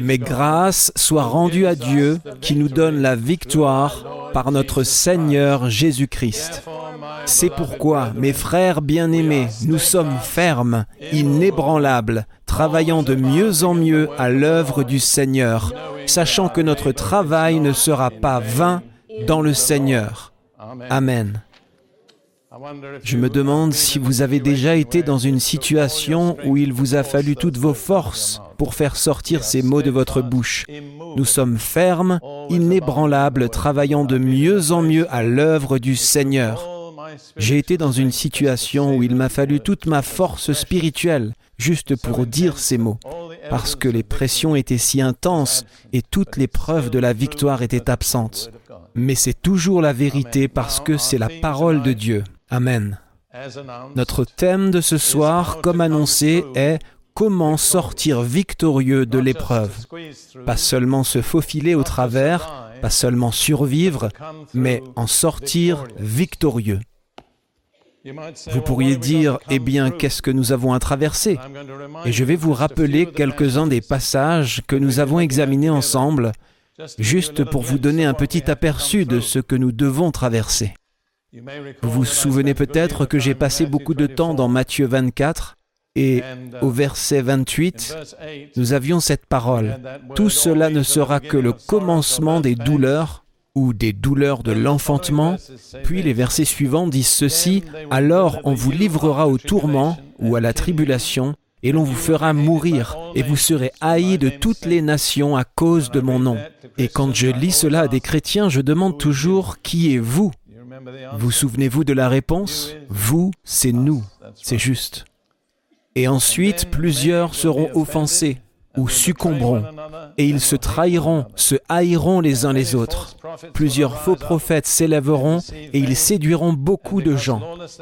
Mais grâce soit rendue à Dieu qui nous donne la victoire par notre Seigneur Jésus-Christ. C'est pourquoi, mes frères bien-aimés, nous sommes fermes, inébranlables, travaillant de mieux en mieux à l'œuvre du Seigneur, sachant que notre travail ne sera pas vain dans le Seigneur. Amen. Je me demande si vous avez déjà été dans une situation où il vous a fallu toutes vos forces pour faire sortir ces mots de votre bouche. Nous sommes fermes, inébranlables, travaillant de mieux en mieux à l'œuvre du Seigneur. J'ai été dans une situation où il m'a fallu toute ma force spirituelle juste pour dire ces mots, parce que les pressions étaient si intenses et toutes les preuves de la victoire étaient absentes. Mais c'est toujours la vérité parce que c'est la parole de Dieu. Amen. Notre thème de ce soir, comme annoncé, est comment sortir victorieux de l'épreuve. Pas seulement se faufiler au travers, pas seulement survivre, mais en sortir victorieux. Vous pourriez dire, eh bien, qu'est-ce que nous avons à traverser? Et je vais vous rappeler quelques-uns des passages que nous avons examinés ensemble, juste pour vous donner un petit aperçu de ce que nous devons traverser. Vous vous souvenez peut-être que j'ai passé beaucoup de temps dans Matthieu 24 et au verset 28, nous avions cette parole. Tout cela ne sera que le commencement des douleurs ou des douleurs de l'enfantement. Puis les versets suivants disent ceci, Alors on vous livrera au tourment ou à la tribulation, et l'on vous fera mourir, et vous serez haïs de toutes les nations à cause de mon nom. Et quand je lis cela à des chrétiens, je demande toujours, Qui est vous? Vous souvenez-vous de la réponse? Vous, c'est nous, c'est juste. Et ensuite, plusieurs seront offensés ou succomberont, et ils se trahiront, se haïront les uns les autres. Plusieurs faux prophètes s'élèveront, et ils séduiront beaucoup de gens.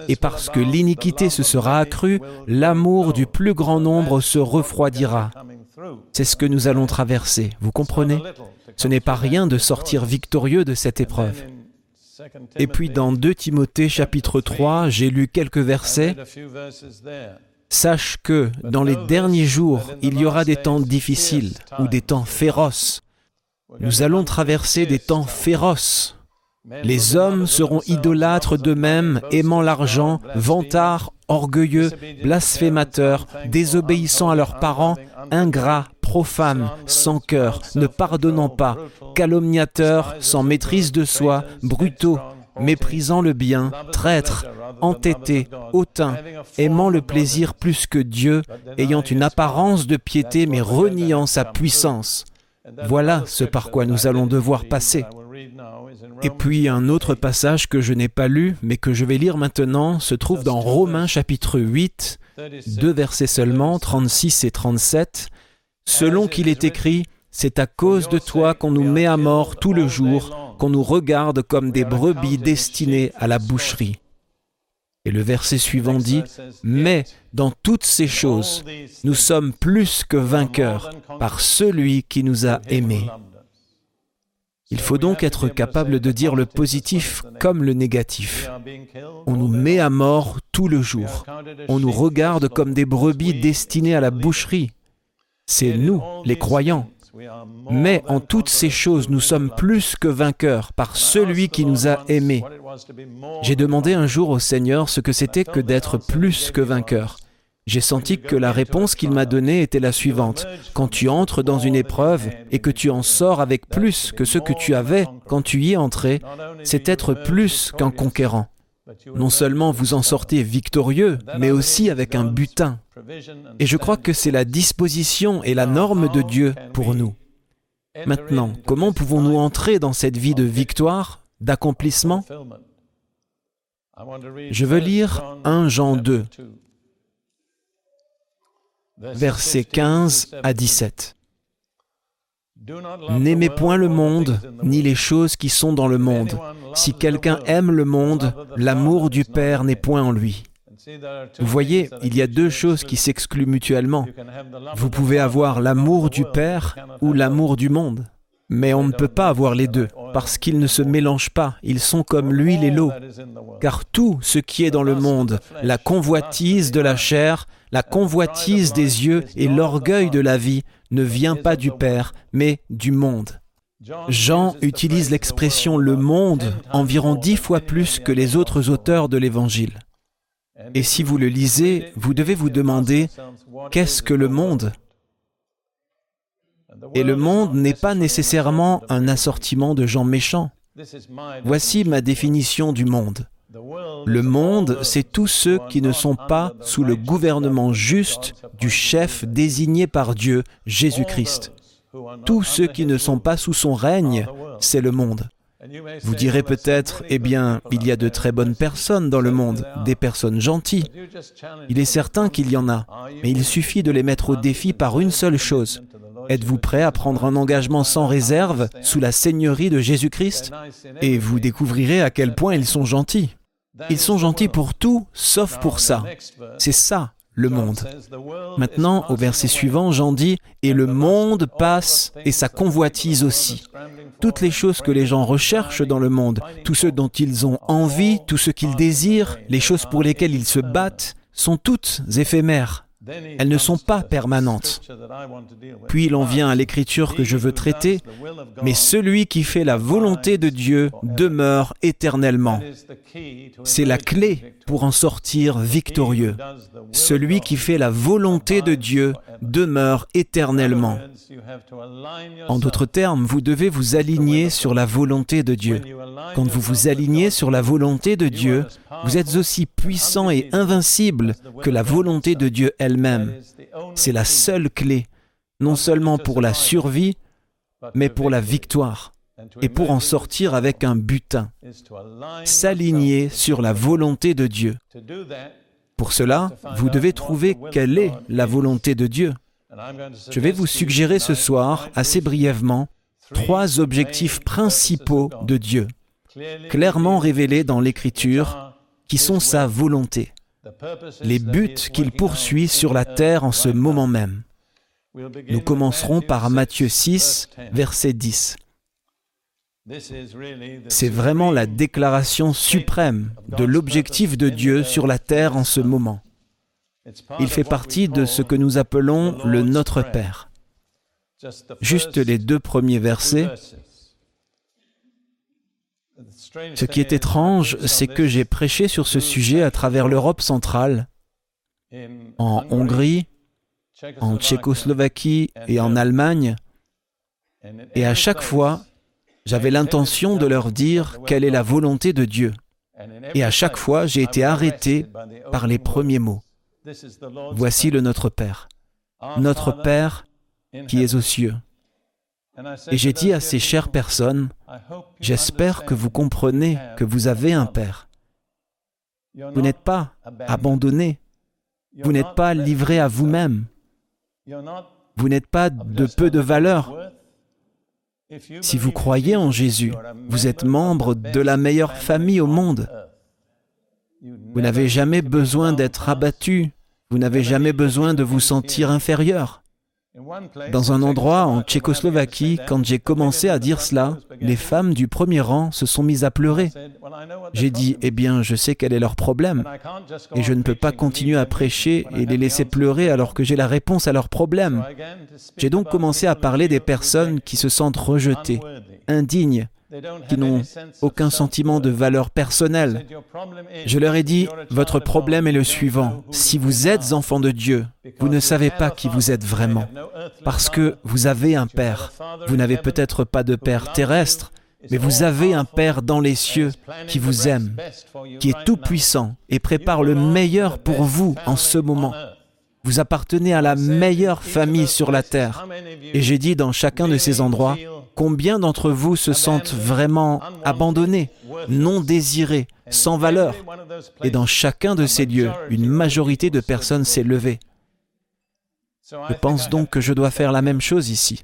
Et parce que l'iniquité se sera accrue, l'amour du plus grand nombre se refroidira. C'est ce que nous allons traverser, vous comprenez? Ce n'est pas rien de sortir victorieux de cette épreuve. Et puis dans 2 Timothée chapitre 3, j'ai lu quelques versets. Sache que dans les derniers jours, il y aura des temps difficiles ou des temps féroces. Nous allons traverser des temps féroces. Les hommes seront idolâtres d'eux-mêmes, aimant l'argent, vantards, orgueilleux, blasphémateurs, désobéissant à leurs parents, ingrats, profanes, sans cœur, ne pardonnant pas, calomniateurs, sans maîtrise de soi, brutaux, méprisant le bien, traîtres, entêtés, hautains, aimant le plaisir plus que Dieu, ayant une apparence de piété mais reniant sa puissance. Voilà ce par quoi nous allons devoir passer. Et puis un autre passage que je n'ai pas lu, mais que je vais lire maintenant, se trouve dans Romains chapitre 8, deux versets seulement, 36 et 37, selon qu'il est écrit, c'est à cause de toi qu'on nous met à mort tout le jour, qu'on nous regarde comme des brebis destinées à la boucherie. Et le verset suivant dit, Mais dans toutes ces choses, nous sommes plus que vainqueurs par celui qui nous a aimés. Il faut donc être capable de dire le positif comme le négatif. On nous met à mort tout le jour. On nous regarde comme des brebis destinées à la boucherie. C'est nous, les croyants, mais en toutes ces choses, nous sommes plus que vainqueurs par celui qui nous a aimés. J'ai demandé un jour au Seigneur ce que c'était que d'être plus que vainqueur. J'ai senti que la réponse qu'il m'a donnée était la suivante. Quand tu entres dans une épreuve et que tu en sors avec plus que ce que tu avais quand tu y es entré, c'est être plus qu'un conquérant. Non seulement vous en sortez victorieux, mais aussi avec un butin. Et je crois que c'est la disposition et la norme de Dieu pour nous. Maintenant, comment pouvons-nous entrer dans cette vie de victoire, d'accomplissement? Je veux lire 1 Jean 2, versets 15 à 17. N'aimez point le monde, ni les choses qui sont dans le monde. Si quelqu'un aime le monde, l'amour du Père n'est point en lui. Vous voyez, il y a deux choses qui s'excluent mutuellement. Vous pouvez avoir l'amour du Père ou l'amour du monde. Mais on ne peut pas avoir les deux, parce qu'ils ne se mélangent pas, ils sont comme l'huile et l'eau. Car tout ce qui est dans le monde, la convoitise de la chair, la convoitise des yeux et l'orgueil de la vie, ne vient pas du Père, mais du monde. Jean utilise l'expression le monde environ dix fois plus que les autres auteurs de l'Évangile. Et si vous le lisez, vous devez vous demander, qu'est-ce que le monde? Et le monde n'est pas nécessairement un assortiment de gens méchants. Voici ma définition du monde. Le monde, c'est tous ceux qui ne sont pas sous le gouvernement juste du chef désigné par Dieu, Jésus-Christ. Tous ceux qui ne sont pas sous son règne, c'est le monde. Vous direz peut-être, eh bien, il y a de très bonnes personnes dans le monde, des personnes gentilles. Il est certain qu'il y en a, mais il suffit de les mettre au défi par une seule chose. Êtes-vous prêt à prendre un engagement sans réserve sous la seigneurie de Jésus-Christ? Et vous découvrirez à quel point ils sont gentils. Ils sont gentils pour tout, sauf pour ça. C'est ça, le monde. Maintenant, au verset suivant, Jean dit, Et le monde passe et sa convoitise aussi. Toutes les choses que les gens recherchent dans le monde, tous ceux dont ils ont envie, tout ce qu'ils désirent, les choses pour lesquelles ils se battent, sont toutes éphémères. Elles ne sont pas permanentes. Puis l'on vient à l'écriture que je veux traiter, mais celui qui fait la volonté de Dieu demeure éternellement. C'est la clé pour en sortir victorieux. Celui qui fait la volonté de Dieu demeure éternellement. En d'autres termes, vous devez vous aligner sur la volonté de Dieu. Quand vous vous alignez sur la volonté de Dieu, vous êtes aussi puissant et invincible que la volonté de Dieu C'est la seule clé, non seulement pour la survie, mais pour la victoire et pour en sortir avec un butin. S'aligner sur la volonté de Dieu. Pour cela, vous devez trouver quelle est la volonté de Dieu. Je vais vous suggérer ce soir, assez brièvement, trois objectifs principaux de Dieu, clairement révélés dans l'Écriture, qui sont sa volonté, les buts qu'il poursuit sur la terre en ce moment même. Nous commencerons par Matthieu 6, verset 10. C'est vraiment la déclaration suprême de l'objectif de Dieu sur la terre en ce moment. Il fait partie de ce que nous appelons le Notre Père. Juste les deux premiers versets. Ce qui est étrange, c'est que j'ai prêché sur ce sujet à travers l'Europe centrale, en Hongrie, en Tchécoslovaquie et en Allemagne, et à chaque fois, j'avais l'intention de leur dire quelle est la volonté de Dieu. Et à chaque fois, j'ai été arrêté par les premiers mots. Voici le Notre Père. Notre Père qui est aux cieux. Et j'ai dit à ces chères personnes, j'espère que vous comprenez que vous avez un Père. Vous n'êtes pas abandonné. Vous n'êtes pas livré à vous-même. Vous n'êtes pas de peu de valeur. Si vous croyez en Jésus, vous êtes membre de la meilleure famille au monde. Vous n'avez jamais besoin d'être abattu. Vous n'avez jamais besoin de vous sentir inférieur. Dans un endroit en Tchécoslovaquie, quand j'ai commencé à dire cela, les femmes du premier rang se sont mises à pleurer. J'ai dit, eh bien, je sais quel est leur problème, et je ne peux pas continuer à prêcher et les laisser pleurer alors que j'ai la réponse à leurs problèmes. J'ai donc commencé à parler des personnes qui se sentent rejetées, indignes, qui n'ont aucun sentiment de valeur personnelle. Je leur ai dit, votre problème est le suivant. Si vous êtes enfant de Dieu, vous ne savez pas qui vous êtes vraiment, parce que vous avez un Père. Vous n'avez peut-être pas de Père terrestre, mais vous avez un Père dans les cieux qui vous aime, qui est tout-puissant et prépare le meilleur pour vous en ce moment. Vous appartenez à la meilleure famille sur la terre. Et j'ai dit dans chacun de ces endroits, combien d'entre vous se sentent vraiment abandonnés, non désirés, sans valeur? Et dans chacun de ces lieux, une majorité de personnes s'est levée. Je pense donc que je dois faire la même chose ici.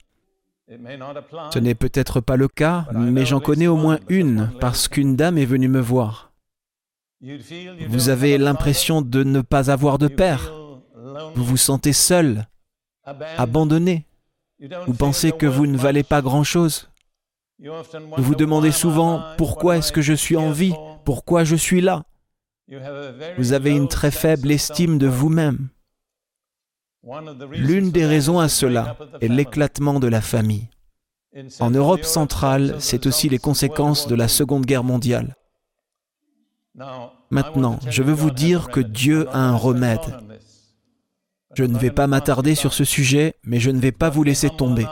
Ce n'est peut-être pas le cas, mais j'en connais au moins une parce qu'une dame est venue me voir. Vous avez l'impression de ne pas avoir de père. Vous vous sentez seul, abandonné. Vous pensez que vous ne valez pas grand-chose? Vous vous demandez souvent pourquoi est-ce que je suis en vie, pourquoi je suis là? Vous avez une très faible estime de vous-même. L'une des raisons à cela est l'éclatement de la famille. En Europe centrale, c'est aussi les conséquences de la Seconde Guerre mondiale. Maintenant, je veux vous dire que Dieu a un remède. Je ne vais pas m'attarder sur ce sujet, mais je ne vais pas vous laisser tomber.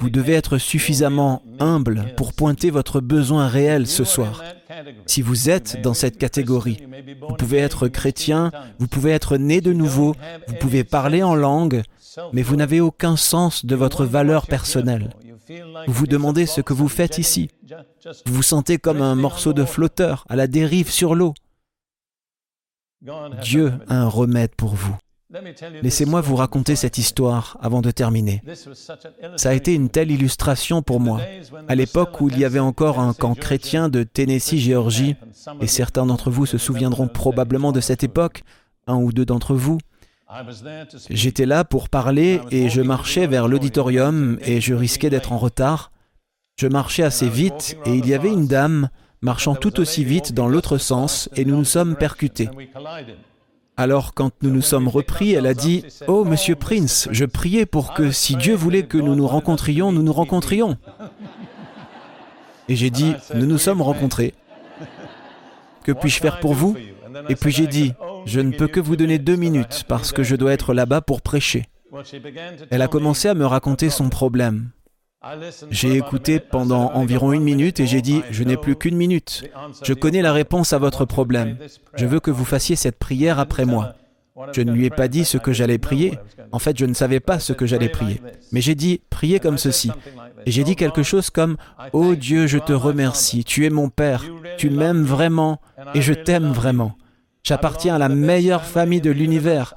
Vous devez être suffisamment humble pour pointer votre besoin réel ce soir. Si vous êtes dans cette catégorie, vous pouvez être chrétien, vous pouvez être né de nouveau, vous pouvez parler en langue, mais vous n'avez aucun sens de votre valeur personnelle. Vous vous demandez ce que vous faites ici. Vous vous sentez comme un morceau de flotteur à la dérive sur l'eau. Dieu a un remède pour vous. Laissez-moi vous raconter cette histoire avant de terminer. Ça a été une telle illustration pour moi. À l'époque où il y avait encore un camp chrétien de Tennessee, Géorgie, et certains d'entre vous se souviendront probablement de cette époque, un ou deux d'entre vous, j'étais là pour parler et je marchais vers l'auditorium et je risquais d'être en retard. Je marchais assez vite et il y avait une dame marchant tout aussi vite dans l'autre sens et nous nous sommes percutés. Alors quand nous nous sommes repris, elle a dit ⁇ Oh, monsieur Prince, je priais pour que si Dieu voulait que nous nous rencontrions, nous nous rencontrions. ⁇ Et j'ai dit ⁇ Nous nous sommes rencontrés. Que puis-je faire pour vous ?⁇ Et puis j'ai dit ⁇ Je ne peux que vous donner deux minutes parce que je dois être là-bas pour prêcher. Elle a commencé à me raconter son problème. J'ai écouté pendant environ une minute et j'ai dit, je n'ai plus qu'une minute. Je connais la réponse à votre problème. Je veux que vous fassiez cette prière après moi. Je ne lui ai pas dit ce que j'allais prier. En fait, je ne savais pas ce que j'allais prier. Mais j'ai dit, priez comme ceci. Et j'ai dit quelque chose comme, Oh Dieu, je te remercie, tu es mon Père, tu m'aimes vraiment et je t'aime vraiment. J'appartiens à la meilleure famille de l'univers.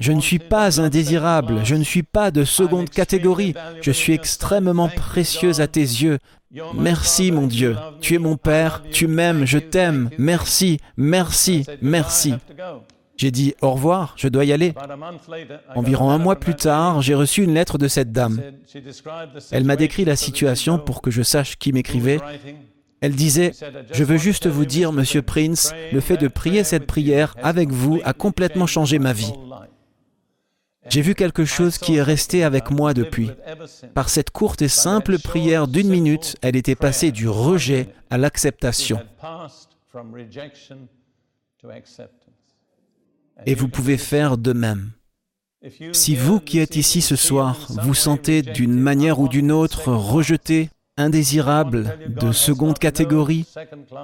Je ne suis pas indésirable, je ne suis pas de seconde catégorie, je suis extrêmement précieuse à tes yeux. Merci mon Dieu, tu es mon Père, tu m'aimes, je t'aime, merci, merci, merci. J'ai dit au revoir, je dois y aller. Environ un mois plus tard, j'ai reçu une lettre de cette dame. Elle m'a décrit la situation pour que je sache qui m'écrivait elle disait, je veux juste vous dire, Monsieur Prince, le fait de prier cette prière avec vous a complètement changé ma vie. J'ai vu quelque chose qui est resté avec moi depuis. Par cette courte et simple prière d'une minute, elle était passée du rejet à l'acceptation. Et vous pouvez faire de même. Si vous qui êtes ici ce soir, vous sentez d'une manière ou d'une autre rejeté, indésirable de seconde catégorie,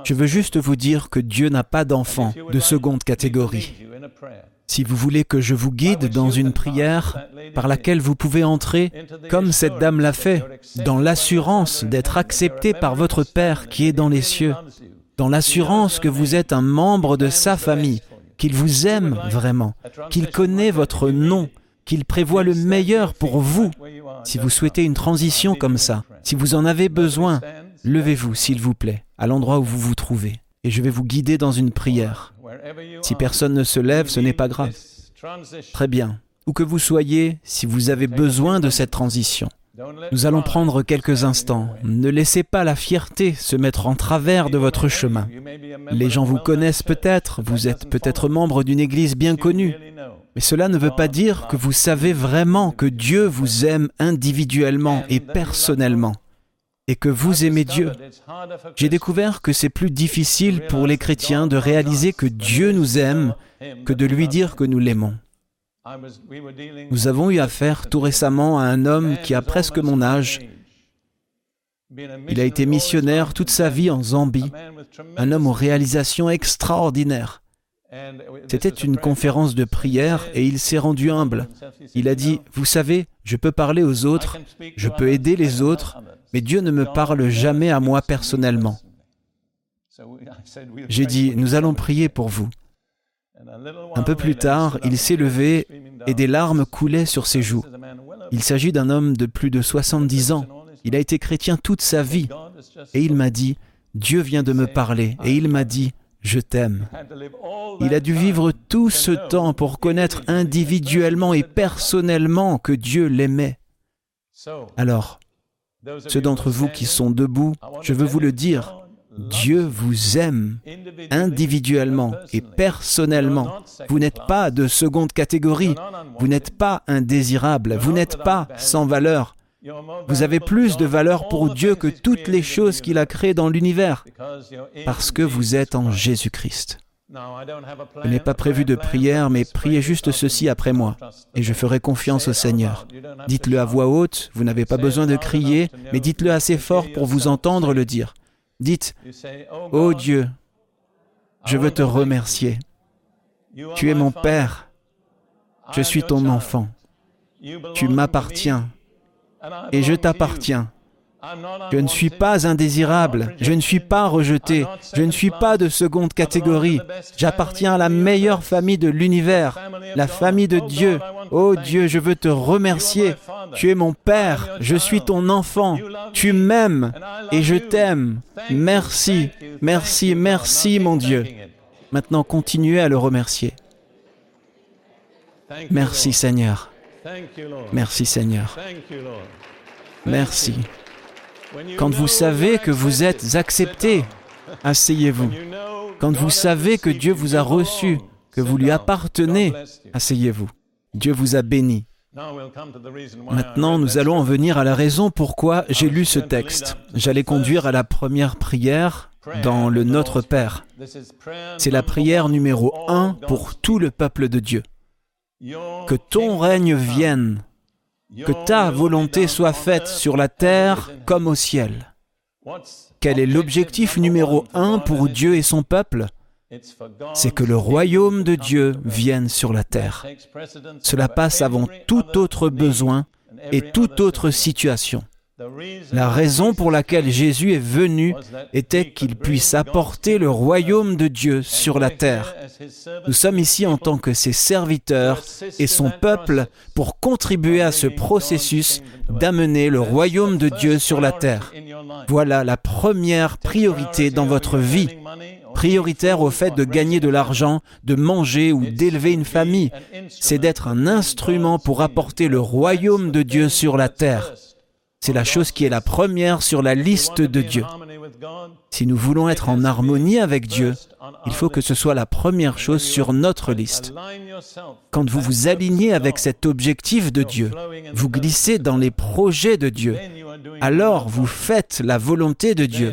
je veux juste vous dire que Dieu n'a pas d'enfant de seconde catégorie. Si vous voulez que je vous guide dans une prière par laquelle vous pouvez entrer, comme cette dame l'a fait, dans l'assurance d'être accepté par votre Père qui est dans les cieux, dans l'assurance que vous êtes un membre de sa famille, qu'il vous aime vraiment, qu'il connaît votre nom, qu'il prévoit le meilleur pour vous. Si vous souhaitez une transition comme ça, si vous en avez besoin, levez-vous, s'il vous plaît, à l'endroit où vous vous trouvez, et je vais vous guider dans une prière. Si personne ne se lève, ce n'est pas grave. Très bien. Où que vous soyez, si vous avez besoin de cette transition, nous allons prendre quelques instants. Ne laissez pas la fierté se mettre en travers de votre chemin. Les gens vous connaissent peut-être, vous êtes peut-être membre d'une église bien connue, mais cela ne veut pas dire que vous savez vraiment que Dieu vous aime individuellement et personnellement et que vous aimez Dieu. J'ai découvert que c'est plus difficile pour les chrétiens de réaliser que Dieu nous aime que de lui dire que nous l'aimons. Nous avons eu affaire tout récemment à un homme qui a presque mon âge. Il a été missionnaire toute sa vie en Zambie, un homme aux réalisations extraordinaires. C'était une conférence de prière et il s'est rendu humble. Il a dit, vous savez, je peux parler aux autres, je peux aider les autres, mais Dieu ne me parle jamais à moi personnellement. J'ai dit, nous allons prier pour vous. Un peu plus tard, il s'est levé et des larmes coulaient sur ses joues. Il s'agit d'un homme de plus de 70 ans. Il a été chrétien toute sa vie. Et il m'a dit, Dieu vient de me parler. Et il m'a dit, je t'aime. Il a dû vivre tout ce temps pour connaître individuellement et personnellement que Dieu l'aimait. Alors, ceux d'entre vous qui sont debout, je veux vous le dire, Dieu vous aime individuellement et personnellement. Vous n'êtes pas de seconde catégorie. Vous n'êtes pas indésirable. Vous n'êtes pas sans valeur. Vous avez plus de valeur pour Dieu que toutes les choses qu'il a créées dans l'univers parce que vous êtes en Jésus-Christ. Je n'ai pas prévu de prière, mais priez juste ceci après moi, et je ferai confiance au Seigneur. Dites-le à voix haute, vous n'avez pas besoin de crier, mais dites-le assez fort pour vous entendre le dire. Dites, Ô oh Dieu, je veux te remercier. Tu es mon Père. Je suis ton enfant. Tu m'appartiens. Et je t'appartiens. Je ne suis pas indésirable, je ne suis pas rejeté, je ne suis pas de seconde catégorie. J'appartiens à la meilleure famille de l'univers, la famille de Dieu. Oh Dieu, je veux te remercier. Tu es mon Père, je suis ton enfant. Tu m'aimes et je t'aime. Merci, merci, merci mon Dieu. Maintenant, continuez à le remercier. Merci Seigneur. Merci Seigneur. Merci. Quand vous savez que vous êtes accepté, asseyez-vous. Quand vous savez que Dieu vous a reçu, que vous lui appartenez, asseyez-vous. Dieu vous a béni. Maintenant, nous allons en venir à la raison pourquoi j'ai lu ce texte. J'allais conduire à la première prière dans le Notre Père. C'est la prière numéro un pour tout le peuple de Dieu. Que ton règne vienne, que ta volonté soit faite sur la terre comme au ciel. Quel est l'objectif numéro un pour Dieu et son peuple? C'est que le royaume de Dieu vienne sur la terre. Cela passe avant tout autre besoin et toute autre situation. La raison pour laquelle Jésus est venu était qu'il puisse apporter le royaume de Dieu sur la terre. Nous sommes ici en tant que ses serviteurs et son peuple pour contribuer à ce processus d'amener le royaume de Dieu sur la terre. Voilà la première priorité dans votre vie, prioritaire au fait de gagner de l'argent, de manger ou d'élever une famille. C'est d'être un instrument pour apporter le royaume de Dieu sur la terre. C'est la chose qui est la première sur la liste de Dieu. Si nous voulons être en harmonie avec Dieu, il faut que ce soit la première chose sur notre liste. Quand vous vous alignez avec cet objectif de Dieu, vous glissez dans les projets de Dieu, alors vous faites la volonté de Dieu.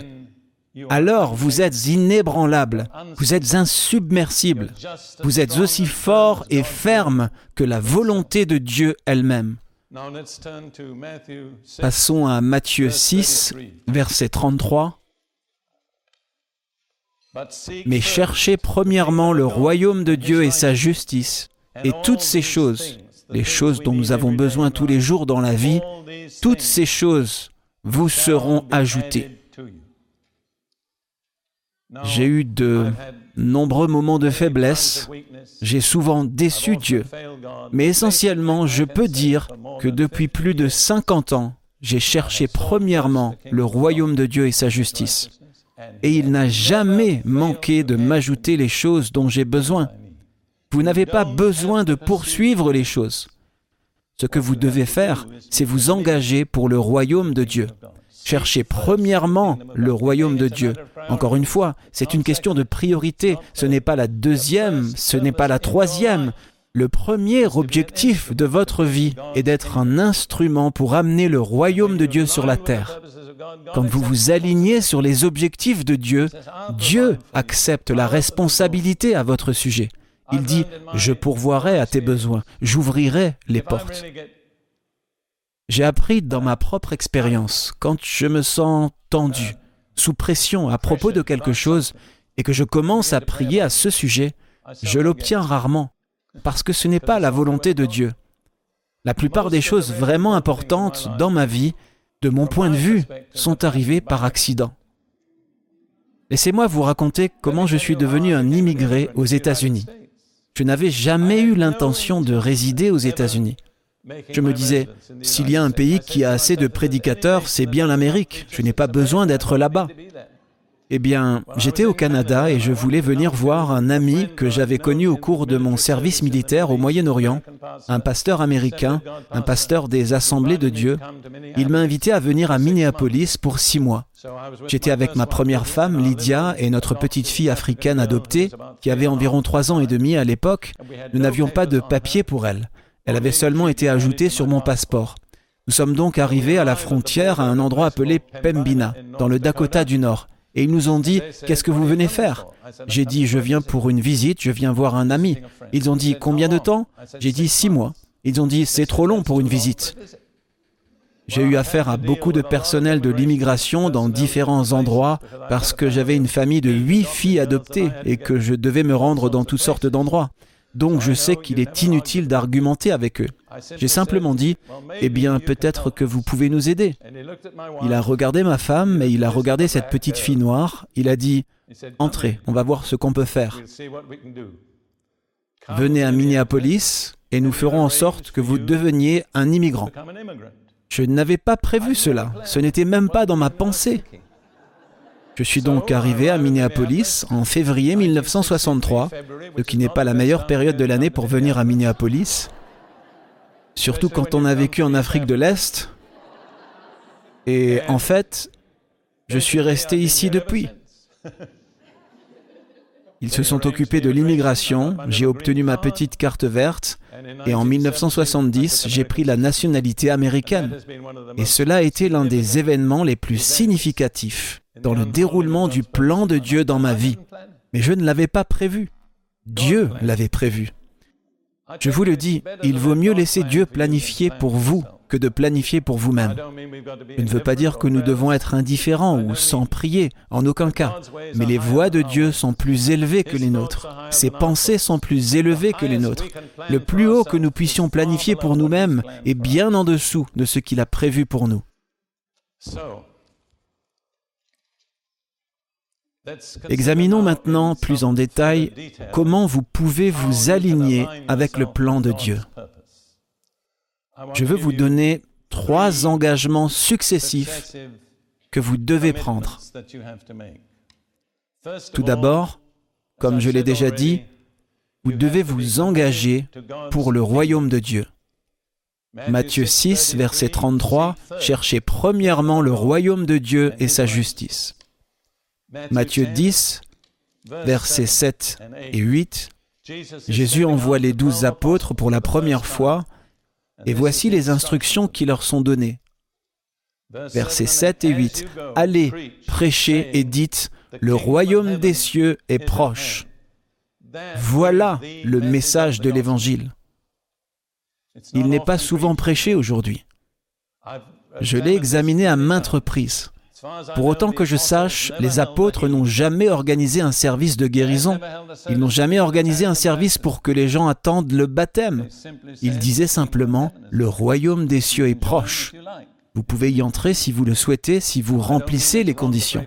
Alors vous êtes inébranlable, vous êtes insubmersible, vous êtes aussi fort et ferme que la volonté de Dieu elle-même. Passons à Matthieu 6, verset 33. Mais cherchez premièrement le royaume de Dieu et sa justice, et toutes ces choses, les choses dont nous avons besoin tous les jours dans la vie, toutes ces choses vous seront ajoutées. J'ai eu de nombreux moments de faiblesse, j'ai souvent déçu Dieu, mais essentiellement, je peux dire que depuis plus de 50 ans, j'ai cherché premièrement le royaume de Dieu et sa justice. Et il n'a jamais manqué de m'ajouter les choses dont j'ai besoin. Vous n'avez pas besoin de poursuivre les choses. Ce que vous devez faire, c'est vous engager pour le royaume de Dieu. Cherchez premièrement le royaume de Dieu. Encore une fois, c'est une question de priorité. Ce n'est pas la deuxième, ce n'est pas la troisième. Le premier objectif de votre vie est d'être un instrument pour amener le royaume de Dieu sur la terre. Quand vous vous alignez sur les objectifs de Dieu, Dieu accepte la responsabilité à votre sujet. Il dit, je pourvoirai à tes besoins, j'ouvrirai les portes. J'ai appris dans ma propre expérience, quand je me sens tendu, sous pression à propos de quelque chose, et que je commence à prier à ce sujet, je l'obtiens rarement, parce que ce n'est pas la volonté de Dieu. La plupart des choses vraiment importantes dans ma vie, de mon point de vue, sont arrivées par accident. Laissez-moi vous raconter comment je suis devenu un immigré aux États-Unis. Je n'avais jamais eu l'intention de résider aux États-Unis. Je me disais, s'il y a un pays qui a assez de prédicateurs, c'est bien l'Amérique. Je n'ai pas besoin d'être là-bas. Eh bien, j'étais au Canada et je voulais venir voir un ami que j'avais connu au cours de mon service militaire au Moyen-Orient, un pasteur américain, un pasteur des Assemblées de Dieu. Il m'a invité à venir à Minneapolis pour six mois. J'étais avec ma première femme, Lydia, et notre petite fille africaine adoptée, qui avait environ trois ans et demi à l'époque. Nous n'avions pas de papier pour elle. Elle avait seulement été ajoutée sur mon passeport. Nous sommes donc arrivés à la frontière à un endroit appelé Pembina, dans le Dakota du Nord. Et ils nous ont dit, qu'est-ce que vous venez faire? J'ai dit, je viens pour une visite, je viens voir un ami. Ils ont dit, combien de temps? J'ai dit, six mois. Ils ont dit, c'est trop long pour une visite. J'ai eu affaire à beaucoup de personnel de l'immigration dans différents endroits parce que j'avais une famille de huit filles adoptées et que je devais me rendre dans toutes sortes d'endroits. Donc je sais qu'il est inutile d'argumenter avec eux. J'ai simplement dit, eh bien peut-être que vous pouvez nous aider. Il a regardé ma femme et il a regardé cette petite fille noire. Il a dit, entrez, on va voir ce qu'on peut faire. Venez à Minneapolis et nous ferons en sorte que vous deveniez un immigrant. Je n'avais pas prévu cela, ce n'était même pas dans ma pensée. Je suis donc arrivé à Minneapolis en février 1963, ce qui n'est pas la meilleure période de l'année pour venir à Minneapolis, surtout quand on a vécu en Afrique de l'Est. Et en fait, je suis resté ici depuis. Ils se sont occupés de l'immigration, j'ai obtenu ma petite carte verte et en 1970, j'ai pris la nationalité américaine. Et cela a été l'un des événements les plus significatifs dans le déroulement du plan de Dieu dans ma vie. Mais je ne l'avais pas prévu. Dieu l'avait prévu. Je vous le dis, il vaut mieux laisser Dieu planifier pour vous que de planifier pour vous-même. Je ne veux pas dire que nous devons être indifférents ou sans prier, en aucun cas. Mais les voies de Dieu sont plus élevées que les nôtres. Ses pensées sont plus élevées que les nôtres. Le plus haut que nous puissions planifier pour nous-mêmes est bien en dessous de ce qu'il a prévu pour nous. Examinons maintenant plus en détail comment vous pouvez vous aligner avec le plan de Dieu. Je veux vous donner trois engagements successifs que vous devez prendre. Tout d'abord, comme je l'ai déjà dit, vous devez vous engager pour le royaume de Dieu. Matthieu 6, verset 33, cherchez premièrement le royaume de Dieu et sa justice. Matthieu 10, versets 7 et 8, Jésus envoie les douze apôtres pour la première fois et voici les instructions qui leur sont données. Versets 7 et 8. Allez, prêchez et dites, le royaume des cieux est proche. Voilà le message de l'Évangile. Il n'est pas souvent prêché aujourd'hui. Je l'ai examiné à maintes reprises. Pour autant que je sache, les apôtres n'ont jamais organisé un service de guérison. Ils n'ont jamais organisé un service pour que les gens attendent le baptême. Ils disaient simplement, le royaume des cieux est proche. Vous pouvez y entrer si vous le souhaitez, si vous remplissez les conditions.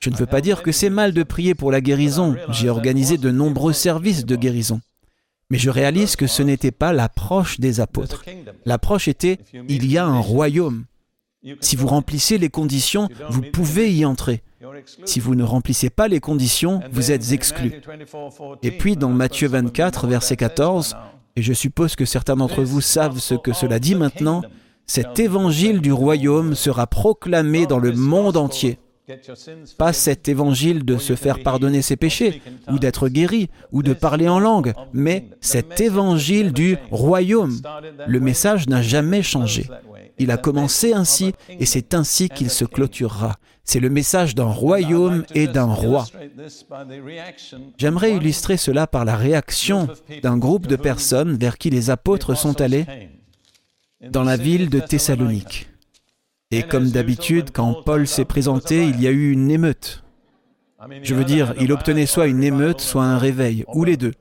Je ne veux pas dire que c'est mal de prier pour la guérison. J'ai organisé de nombreux services de guérison. Mais je réalise que ce n'était pas l'approche des apôtres. L'approche était, il y a un royaume. Si vous remplissez les conditions, vous pouvez y entrer. Si vous ne remplissez pas les conditions, vous êtes exclu. Et puis dans Matthieu 24, verset 14, et je suppose que certains d'entre vous savent ce que cela dit maintenant, cet évangile du royaume sera proclamé dans le monde entier. Pas cet évangile de se faire pardonner ses péchés, ou d'être guéri, ou de parler en langue, mais cet évangile du royaume. Le message n'a jamais changé. Il a commencé ainsi et c'est ainsi qu'il se clôturera. C'est le message d'un royaume et d'un roi. J'aimerais illustrer cela par la réaction d'un groupe de personnes vers qui les apôtres sont allés dans la ville de Thessalonique. Et comme d'habitude, quand Paul s'est présenté, il y a eu une émeute. Je veux dire, il obtenait soit une émeute, soit un réveil, ou les deux.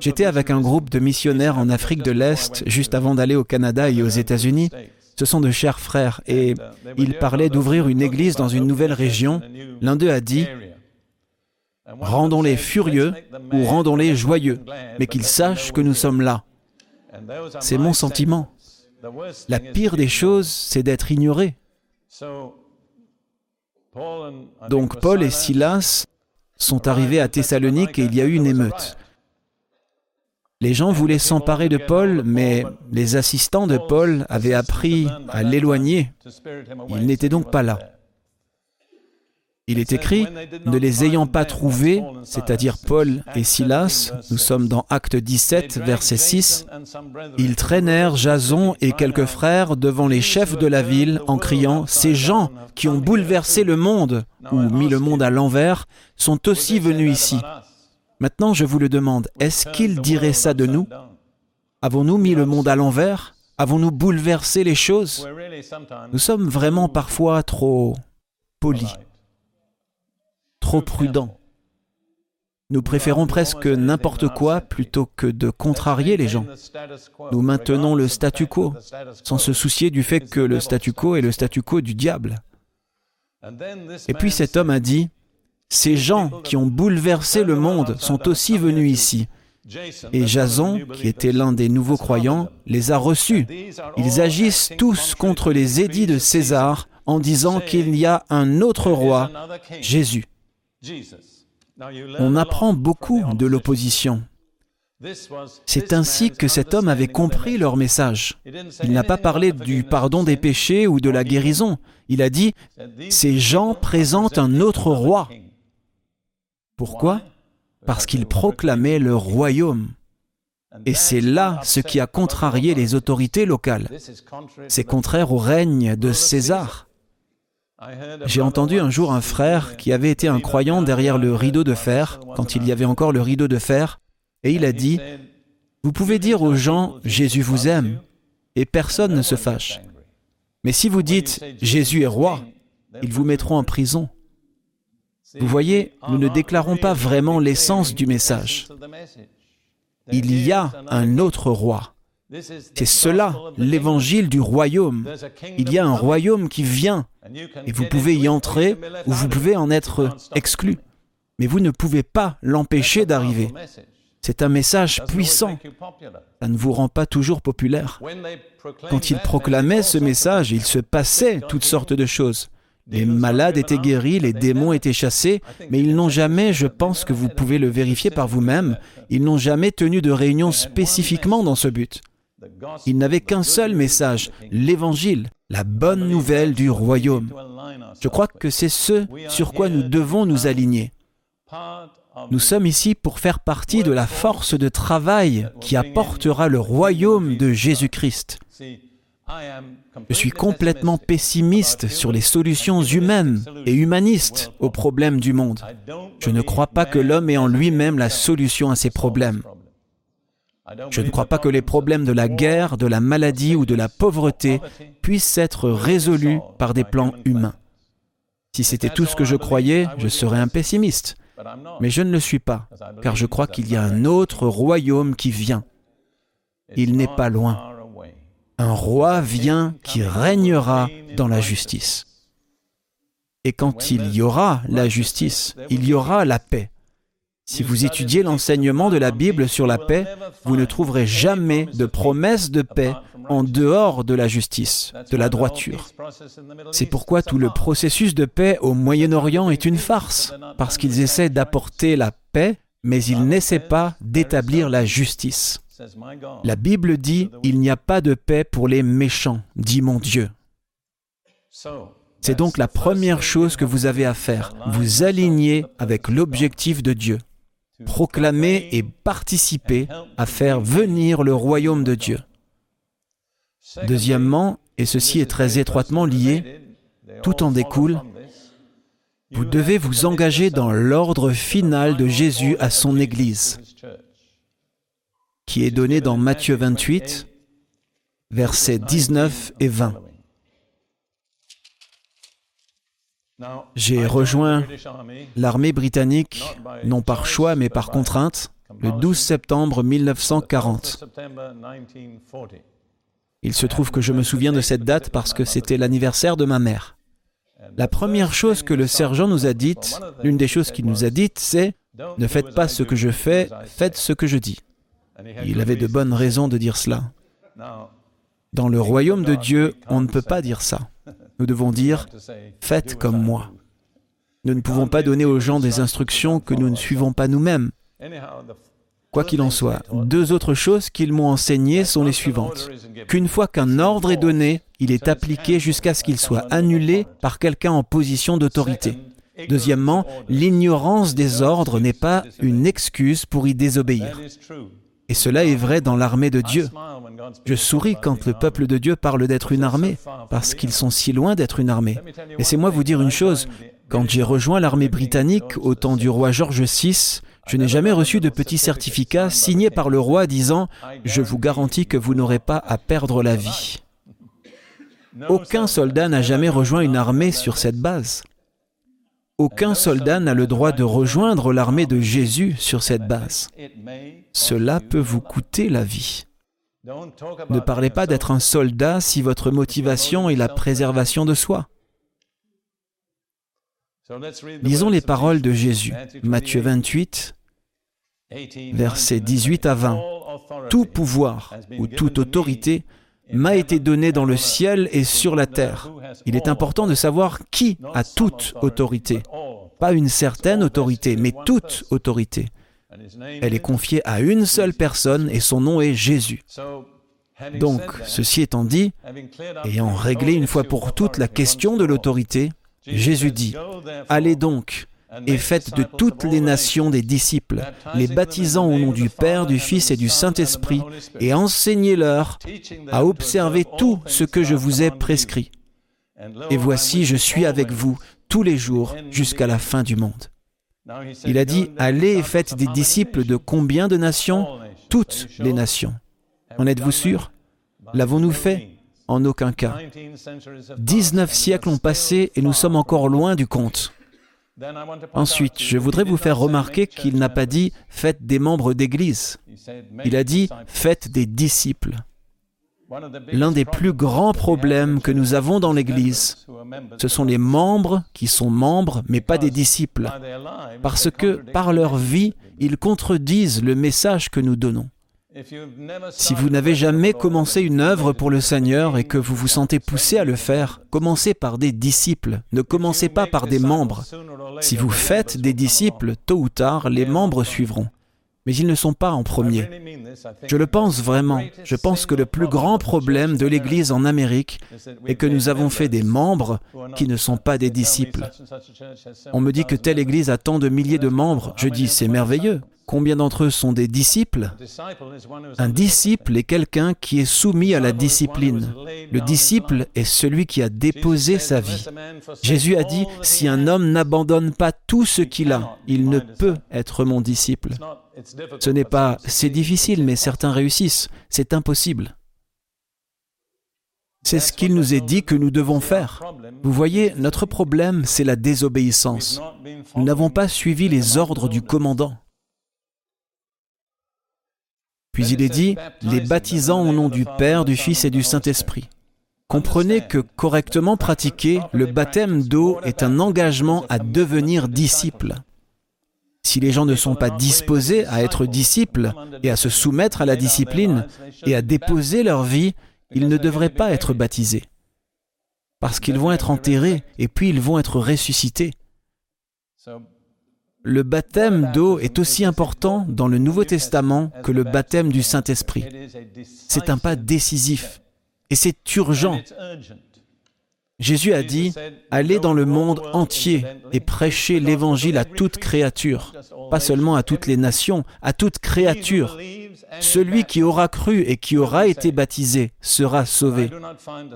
J'étais avec un groupe de missionnaires en Afrique de l'Est juste avant d'aller au Canada et aux États-Unis. Ce sont de chers frères et ils parlaient d'ouvrir une église dans une nouvelle région. L'un d'eux a dit, Rendons-les furieux ou rendons-les joyeux, mais qu'ils sachent que nous sommes là. C'est mon sentiment. La pire des choses, c'est d'être ignoré. Donc Paul et Silas sont arrivés à Thessalonique et il y a eu une émeute. Les gens voulaient s'emparer de Paul, mais les assistants de Paul avaient appris à l'éloigner. Il n'était donc pas là. Il est écrit, ne les ayant pas trouvés, c'est-à-dire Paul et Silas, nous sommes dans Acte 17, verset 6, ils traînèrent Jason et quelques frères devant les chefs de la ville en criant, Ces gens qui ont bouleversé le monde, ou mis le monde à l'envers, sont aussi venus ici. Maintenant, je vous le demande, est-ce qu'ils diraient ça de nous? Avons-nous mis le monde à l'envers? Avons-nous bouleversé les choses? Nous sommes vraiment parfois trop polis trop prudent. Nous préférons presque n'importe quoi plutôt que de contrarier les gens. Nous maintenons le statu quo, sans se soucier du fait que le statu quo est le statu quo du diable. Et puis cet homme a dit, Ces gens qui ont bouleversé le monde sont aussi venus ici. Et Jason, qui était l'un des nouveaux croyants, les a reçus. Ils agissent tous contre les édits de César en disant qu'il y a un autre roi, Jésus. On apprend beaucoup de l'opposition. C'est ainsi que cet homme avait compris leur message. Il n'a pas parlé du pardon des péchés ou de la guérison. Il a dit, ces gens présentent un autre roi. Pourquoi? Parce qu'ils proclamaient le royaume. Et c'est là ce qui a contrarié les autorités locales. C'est contraire au règne de César. J'ai entendu un jour un frère qui avait été un croyant derrière le rideau de fer, quand il y avait encore le rideau de fer, et il a dit, Vous pouvez dire aux gens, Jésus vous aime, et personne ne se fâche. Mais si vous dites, Jésus est roi, ils vous mettront en prison. Vous voyez, nous ne déclarons pas vraiment l'essence du message. Il y a un autre roi. C'est cela, l'évangile du royaume. Il y a un royaume qui vient, et vous pouvez y entrer ou vous pouvez en être exclu. Mais vous ne pouvez pas l'empêcher d'arriver. C'est un message puissant. Ça ne vous rend pas toujours populaire. Quand ils proclamaient ce message, il se passait toutes sortes de choses. Les malades étaient guéris, les démons étaient chassés, mais ils n'ont jamais, je pense que vous pouvez le vérifier par vous-même, ils n'ont jamais tenu de réunion spécifiquement dans ce but. Il n'avait qu'un seul message, l'évangile, la bonne nouvelle du royaume. Je crois que c'est ce sur quoi nous devons nous aligner. Nous sommes ici pour faire partie de la force de travail qui apportera le royaume de Jésus-Christ. Je suis complètement pessimiste sur les solutions humaines et humanistes aux problèmes du monde. Je ne crois pas que l'homme ait en lui-même la solution à ses problèmes. Je ne crois pas que les problèmes de la guerre, de la maladie ou de la pauvreté puissent être résolus par des plans humains. Si c'était tout ce que je croyais, je serais un pessimiste. Mais je ne le suis pas, car je crois qu'il y a un autre royaume qui vient. Il n'est pas loin. Un roi vient qui régnera dans la justice. Et quand il y aura la justice, il y aura la paix. Si vous étudiez l'enseignement de la Bible sur la paix, vous ne trouverez jamais de promesse de paix en dehors de la justice, de la droiture. C'est pourquoi tout le processus de paix au Moyen-Orient est une farce, parce qu'ils essaient d'apporter la paix, mais ils n'essaient pas d'établir la justice. La Bible dit, Il n'y a pas de paix pour les méchants, dit mon Dieu. C'est donc la première chose que vous avez à faire, vous aligner avec l'objectif de Dieu. proclamer et participer à faire venir le royaume de Dieu. Deuxièmement, et ceci est très étroitement lié, tout en découle, vous devez vous engager dans l'ordre final de Jésus à son Église, qui est donné dans Matthieu 28, versets 19 et 20. J'ai rejoint l'armée britannique, non par choix mais par contrainte, le 12 septembre 1940. Il se trouve que je me souviens de cette date parce que c'était l'anniversaire de ma mère. La première chose que le sergent nous a dite, l'une des choses qu'il nous a dites, c'est Ne faites pas ce que je fais, faites ce que je dis. Il avait de bonnes raisons de dire cela. Dans le royaume de Dieu, on ne peut pas dire ça. Nous devons dire Faites comme moi. Nous ne pouvons pas donner aux gens des instructions que nous ne suivons pas nous-mêmes. Quoi qu'il en soit, deux autres choses qu'ils m'ont enseignées sont les suivantes. Qu'une fois qu'un ordre est donné, il est appliqué jusqu'à ce qu'il soit annulé par quelqu'un en position d'autorité. Deuxièmement, l'ignorance des ordres n'est pas une excuse pour y désobéir. Et cela est vrai dans l'armée de Dieu. Je souris quand le peuple de Dieu parle d'être une armée, parce qu'ils sont si loin d'être une armée. Laissez-moi vous dire une chose. Quand j'ai rejoint l'armée britannique au temps du roi George VI, je n'ai jamais reçu de petit certificat signé par le roi disant ⁇ Je vous garantis que vous n'aurez pas à perdre la vie ⁇ Aucun soldat n'a jamais rejoint une armée sur cette base. Aucun soldat n'a le droit de rejoindre l'armée de Jésus sur cette base. Cela peut vous coûter la vie. Ne parlez pas d'être un soldat si votre motivation est la préservation de soi. Lisons les paroles de Jésus, Matthieu 28, versets 18 à 20. Tout pouvoir ou toute autorité m'a été donné dans le ciel et sur la terre. Il est important de savoir qui a toute autorité. Pas une certaine autorité, mais toute autorité. Elle est confiée à une seule personne et son nom est Jésus. Donc, ceci étant dit, ayant réglé une fois pour toutes la question de l'autorité, Jésus dit, Allez donc et faites de toutes les nations des disciples, les baptisant au nom du Père, du Fils et du Saint-Esprit, et enseignez-leur à observer tout ce que je vous ai prescrit. Et voici, je suis avec vous tous les jours jusqu'à la fin du monde. Il a dit, allez et faites des disciples de combien de nations? Toutes les nations. En êtes-vous sûr? L'avons-nous fait? En aucun cas. 19 siècles ont passé et nous sommes encore loin du compte. Ensuite, je voudrais vous faire remarquer qu'il n'a pas dit faites des membres d'Église. Il a dit faites des disciples. L'un des plus grands problèmes que nous avons dans l'Église, ce sont les membres qui sont membres mais pas des disciples, parce que par leur vie, ils contredisent le message que nous donnons. Si vous n'avez jamais commencé une œuvre pour le Seigneur et que vous vous sentez poussé à le faire, commencez par des disciples, ne commencez pas par des membres. Si vous faites des disciples, tôt ou tard, les membres suivront. Mais ils ne sont pas en premier. Je le pense vraiment. Je pense que le plus grand problème de l'Église en Amérique est que nous avons fait des membres qui ne sont pas des disciples. On me dit que telle Église a tant de milliers de membres. Je dis, c'est merveilleux. Combien d'entre eux sont des disciples? Un disciple est quelqu'un qui est soumis à la discipline. Le disciple est celui qui a déposé sa vie. Jésus a dit, si un homme n'abandonne pas tout ce qu'il a, il ne peut être mon disciple. Ce n'est pas c'est difficile, mais certains réussissent. C'est impossible. C'est ce qu'il nous est dit que nous devons faire. Vous voyez, notre problème, c'est la désobéissance. Nous n'avons pas suivi les ordres du commandant. Puis il est dit, les baptisant au nom du Père, du Fils et du Saint-Esprit. Comprenez que correctement pratiqué, le baptême d'eau est un engagement à devenir disciple. Si les gens ne sont pas disposés à être disciples et à se soumettre à la discipline et à déposer leur vie, ils ne devraient pas être baptisés. Parce qu'ils vont être enterrés et puis ils vont être ressuscités. Le baptême d'eau est aussi important dans le Nouveau Testament que le baptême du Saint-Esprit. C'est un pas décisif et c'est urgent. Jésus a dit, Allez dans le monde entier et prêchez l'Évangile à toute créature, pas seulement à toutes les nations, à toute créature. Celui qui aura cru et qui aura été baptisé sera sauvé.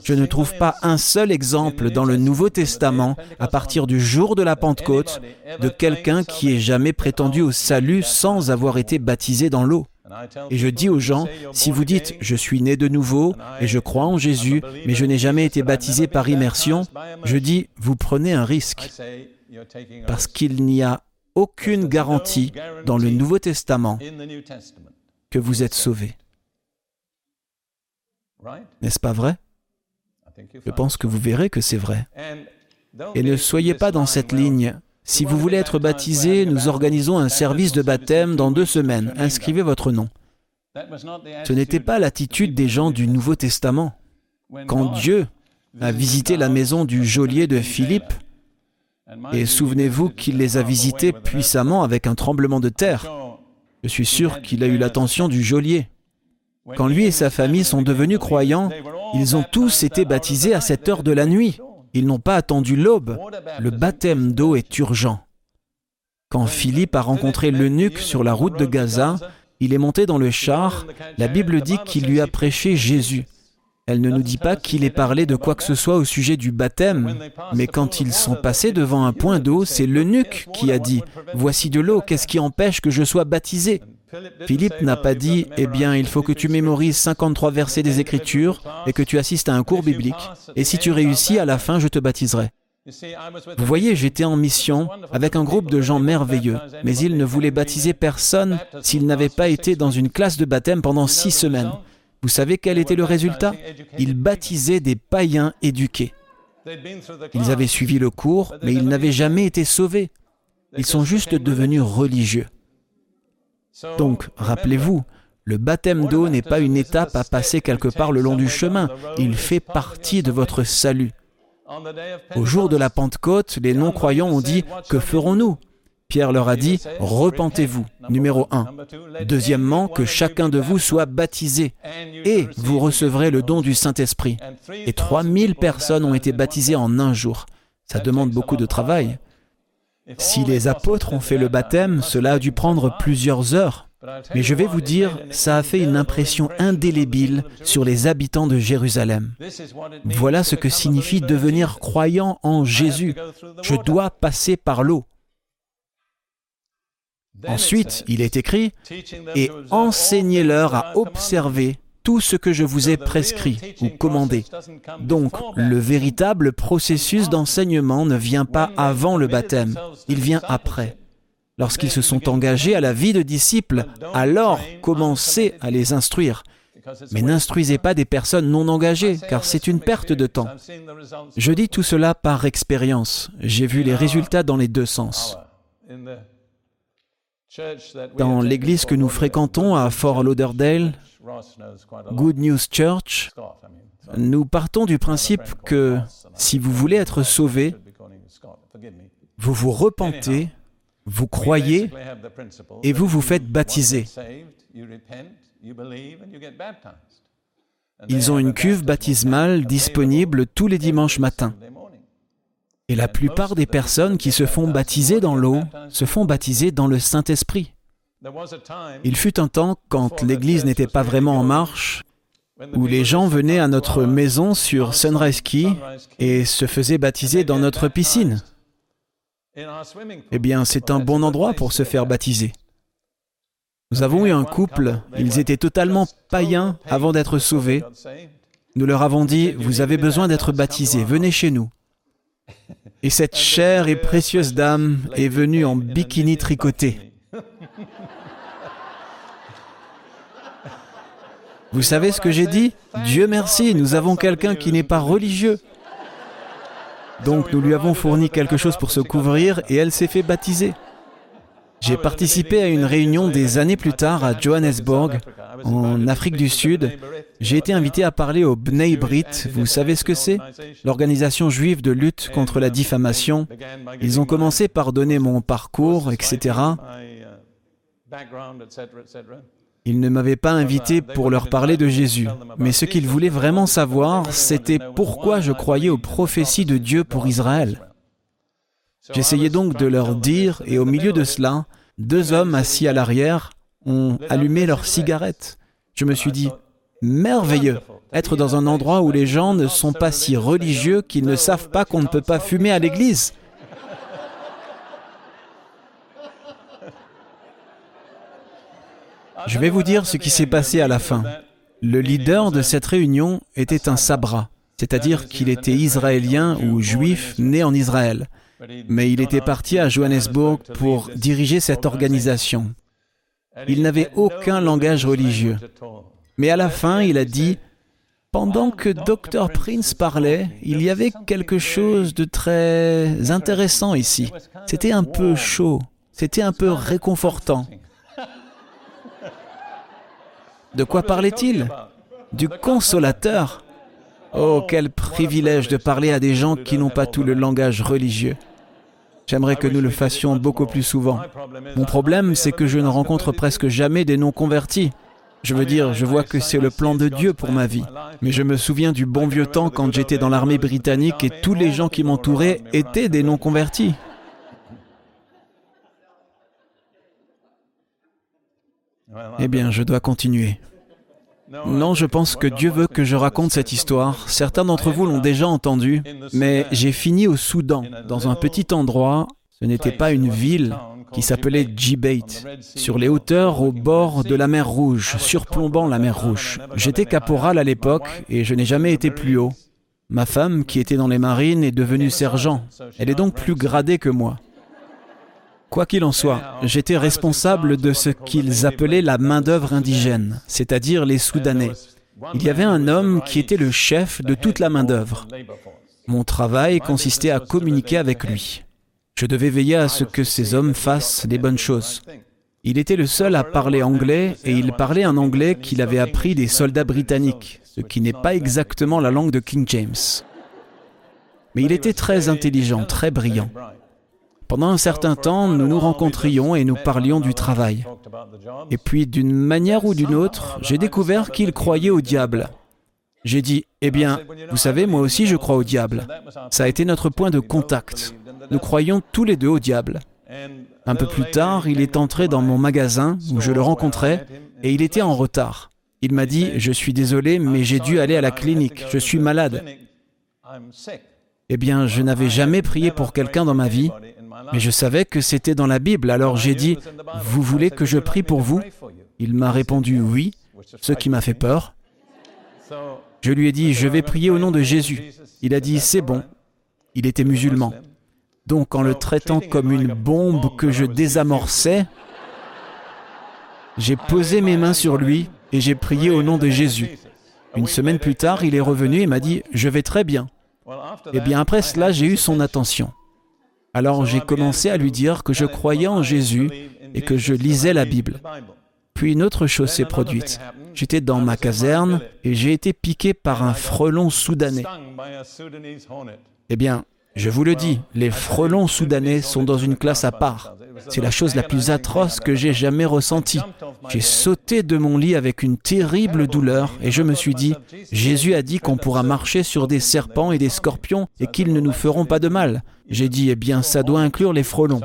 Je ne trouve pas un seul exemple dans le Nouveau Testament, à partir du jour de la Pentecôte, de quelqu'un qui ait jamais prétendu au salut sans avoir été baptisé dans l'eau. Et je dis aux gens, si vous dites je suis né de nouveau et je crois en Jésus, mais je n'ai jamais été baptisé par immersion, je dis, vous prenez un risque. Parce qu'il n'y a aucune garantie dans le Nouveau Testament que vous êtes sauvé. N'est-ce pas vrai? Je pense que vous verrez que c'est vrai. Et ne soyez pas dans cette ligne. Si vous voulez être baptisé, nous organisons un service de baptême dans deux semaines. Inscrivez votre nom. Ce n'était pas l'attitude des gens du Nouveau Testament. Quand Dieu a visité la maison du geôlier de Philippe, et souvenez-vous qu'il les a visités puissamment avec un tremblement de terre, je suis sûr qu'il a eu l'attention du geôlier. Quand lui et sa famille sont devenus croyants, ils ont tous été baptisés à cette heure de la nuit. Ils n'ont pas attendu l'aube. Le baptême d'eau est urgent. Quand Philippe a rencontré l'eunuque sur la route de Gaza, il est monté dans le char. La Bible dit qu'il lui a prêché Jésus. Elle ne nous dit pas qu'il ait parlé de quoi que ce soit au sujet du baptême, mais quand ils sont passés devant un point d'eau, c'est l'eunuque qui a dit ⁇ Voici de l'eau, qu'est-ce qui empêche que je sois baptisé ?⁇ Philippe n'a pas dit ⁇ Eh bien, il faut que tu mémorises 53 versets des Écritures et que tu assistes à un cours biblique, et si tu réussis, à la fin, je te baptiserai. Vous voyez, j'étais en mission avec un groupe de gens merveilleux, mais ils ne voulaient baptiser personne s'ils n'avaient pas été dans une classe de baptême pendant six semaines. Vous savez quel était le résultat? Ils baptisaient des païens éduqués. Ils avaient suivi le cours, mais ils n'avaient jamais été sauvés. Ils sont juste devenus religieux. Donc, rappelez-vous, le baptême d'eau n'est pas une étape à passer quelque part le long du chemin, il fait partie de votre salut. Au jour de la Pentecôte, les non-croyants ont dit, Que ferons-nous? Pierre leur a dit, Repentez-vous, numéro un. Deuxièmement, que chacun de vous soit baptisé, et vous recevrez le don du Saint-Esprit. Et 3000 personnes ont été baptisées en un jour. Ça demande beaucoup de travail. Si les apôtres ont fait le baptême, cela a dû prendre plusieurs heures. Mais je vais vous dire, ça a fait une impression indélébile sur les habitants de Jérusalem. Voilà ce que signifie devenir croyant en Jésus. Je dois passer par l'eau. Ensuite, il est écrit, et enseignez-leur à observer tout ce que je vous ai prescrit ou commandé. Donc, le véritable processus d'enseignement ne vient pas avant le baptême, il vient après. Lorsqu'ils se sont engagés à la vie de disciples, alors commencez à les instruire. Mais n'instruisez pas des personnes non engagées, car c'est une perte de temps. Je dis tout cela par expérience. J'ai vu les résultats dans les deux sens. Dans l'église que nous fréquentons à Fort Lauderdale, Good News Church, nous partons du principe que si vous voulez être sauvé, vous vous repentez, vous croyez et vous vous faites baptiser. Ils ont une cuve baptismale disponible tous les dimanches matins. Et la plupart des personnes qui se font baptiser dans l'eau se font baptiser dans le Saint-Esprit. Il fut un temps quand l'Église n'était pas vraiment en marche, où les gens venaient à notre maison sur Sunrise Key et se faisaient baptiser dans notre piscine. Eh bien, c'est un bon endroit pour se faire baptiser. Nous avons eu un couple, ils étaient totalement païens avant d'être sauvés. Nous leur avons dit, vous avez besoin d'être baptisés, venez chez nous. Et cette chère et précieuse dame est venue en bikini tricoté. Vous savez ce que j'ai dit? Dieu merci, nous avons quelqu'un qui n'est pas religieux. Donc nous lui avons fourni quelque chose pour se couvrir et elle s'est fait baptiser. J'ai participé à une réunion des années plus tard à Johannesburg, en Afrique du Sud. J'ai été invité à parler au Bnei Brit. Vous savez ce que c'est? L'organisation juive de lutte contre la diffamation. Ils ont commencé par donner mon parcours, etc. Ils ne m'avaient pas invité pour leur parler de Jésus, mais ce qu'ils voulaient vraiment savoir, c'était pourquoi je croyais aux prophéties de Dieu pour Israël. J'essayais donc de leur dire, et au milieu de cela, deux hommes assis à l'arrière ont allumé leurs cigarettes. Je me suis dit, merveilleux, être dans un endroit où les gens ne sont pas si religieux qu'ils ne savent pas qu'on ne peut pas fumer à l'église. Je vais vous dire ce qui s'est passé à la fin. Le leader de cette réunion était un sabra, c'est-à-dire qu'il était israélien ou juif né en Israël mais il était parti à Johannesburg pour diriger cette organisation. Il n'avait aucun langage religieux. Mais à la fin, il a dit, pendant que Dr. Prince parlait, il y avait quelque chose de très intéressant ici. C'était un peu chaud, c'était un peu réconfortant. De quoi parlait-il Du consolateur. Oh, quel privilège de parler à des gens qui n'ont pas tout le langage religieux. J'aimerais que nous le fassions beaucoup plus souvent. Mon problème, c'est que je ne rencontre presque jamais des non-convertis. Je veux dire, je vois que c'est le plan de Dieu pour ma vie. Mais je me souviens du bon vieux temps quand j'étais dans l'armée britannique et tous les gens qui m'entouraient étaient des non-convertis. Eh bien, je dois continuer. Non, je pense que Dieu veut que je raconte cette histoire. Certains d'entre vous l'ont déjà entendue, mais j'ai fini au Soudan, dans un petit endroit, ce n'était pas une ville, qui s'appelait Jibait, sur les hauteurs au bord de la mer Rouge, surplombant la mer Rouge. J'étais caporal à l'époque et je n'ai jamais été plus haut. Ma femme, qui était dans les marines, est devenue sergent. Elle est donc plus gradée que moi. Quoi qu'il en soit, j'étais responsable de ce qu'ils appelaient la main-d'œuvre indigène, c'est-à-dire les Soudanais. Il y avait un homme qui était le chef de toute la main-d'œuvre. Mon travail consistait à communiquer avec lui. Je devais veiller à ce que ces hommes fassent des bonnes choses. Il était le seul à parler anglais et il parlait un anglais qu'il avait appris des soldats britanniques, ce qui n'est pas exactement la langue de King James. Mais il était très intelligent, très brillant. Pendant un certain temps, nous nous rencontrions et nous parlions du travail. Et puis, d'une manière ou d'une autre, j'ai découvert qu'il croyait au diable. J'ai dit, eh bien, vous savez, moi aussi je crois au diable. Ça a été notre point de contact. Nous croyons tous les deux au diable. Un peu plus tard, il est entré dans mon magasin où je le rencontrais et il était en retard. Il m'a dit, je suis désolé, mais j'ai dû aller à la clinique, je suis malade. Eh bien, je n'avais jamais prié pour quelqu'un dans ma vie, mais je savais que c'était dans la Bible, alors j'ai dit, Vous voulez que je prie pour vous? Il m'a répondu oui, ce qui m'a fait peur. Je lui ai dit, Je vais prier au nom de Jésus. Il a dit, C'est bon. Il était musulman. Donc en le traitant comme une bombe que je désamorçais, j'ai posé mes mains sur lui et j'ai prié au nom de Jésus. Une semaine plus tard, il est revenu et m'a dit, Je vais très bien. Et eh bien après cela, j'ai eu son attention. Alors j'ai commencé à lui dire que je croyais en Jésus et que je lisais la Bible. Puis une autre chose s'est produite. J'étais dans ma caserne et j'ai été piqué par un frelon soudanais. Eh bien, je vous le dis, les frelons soudanais sont dans une classe à part. C'est la chose la plus atroce que j'ai jamais ressentie. J'ai sauté de mon lit avec une terrible douleur et je me suis dit, Jésus a dit qu'on pourra marcher sur des serpents et des scorpions et qu'ils ne nous feront pas de mal. J'ai dit, eh bien, ça doit inclure les frelons.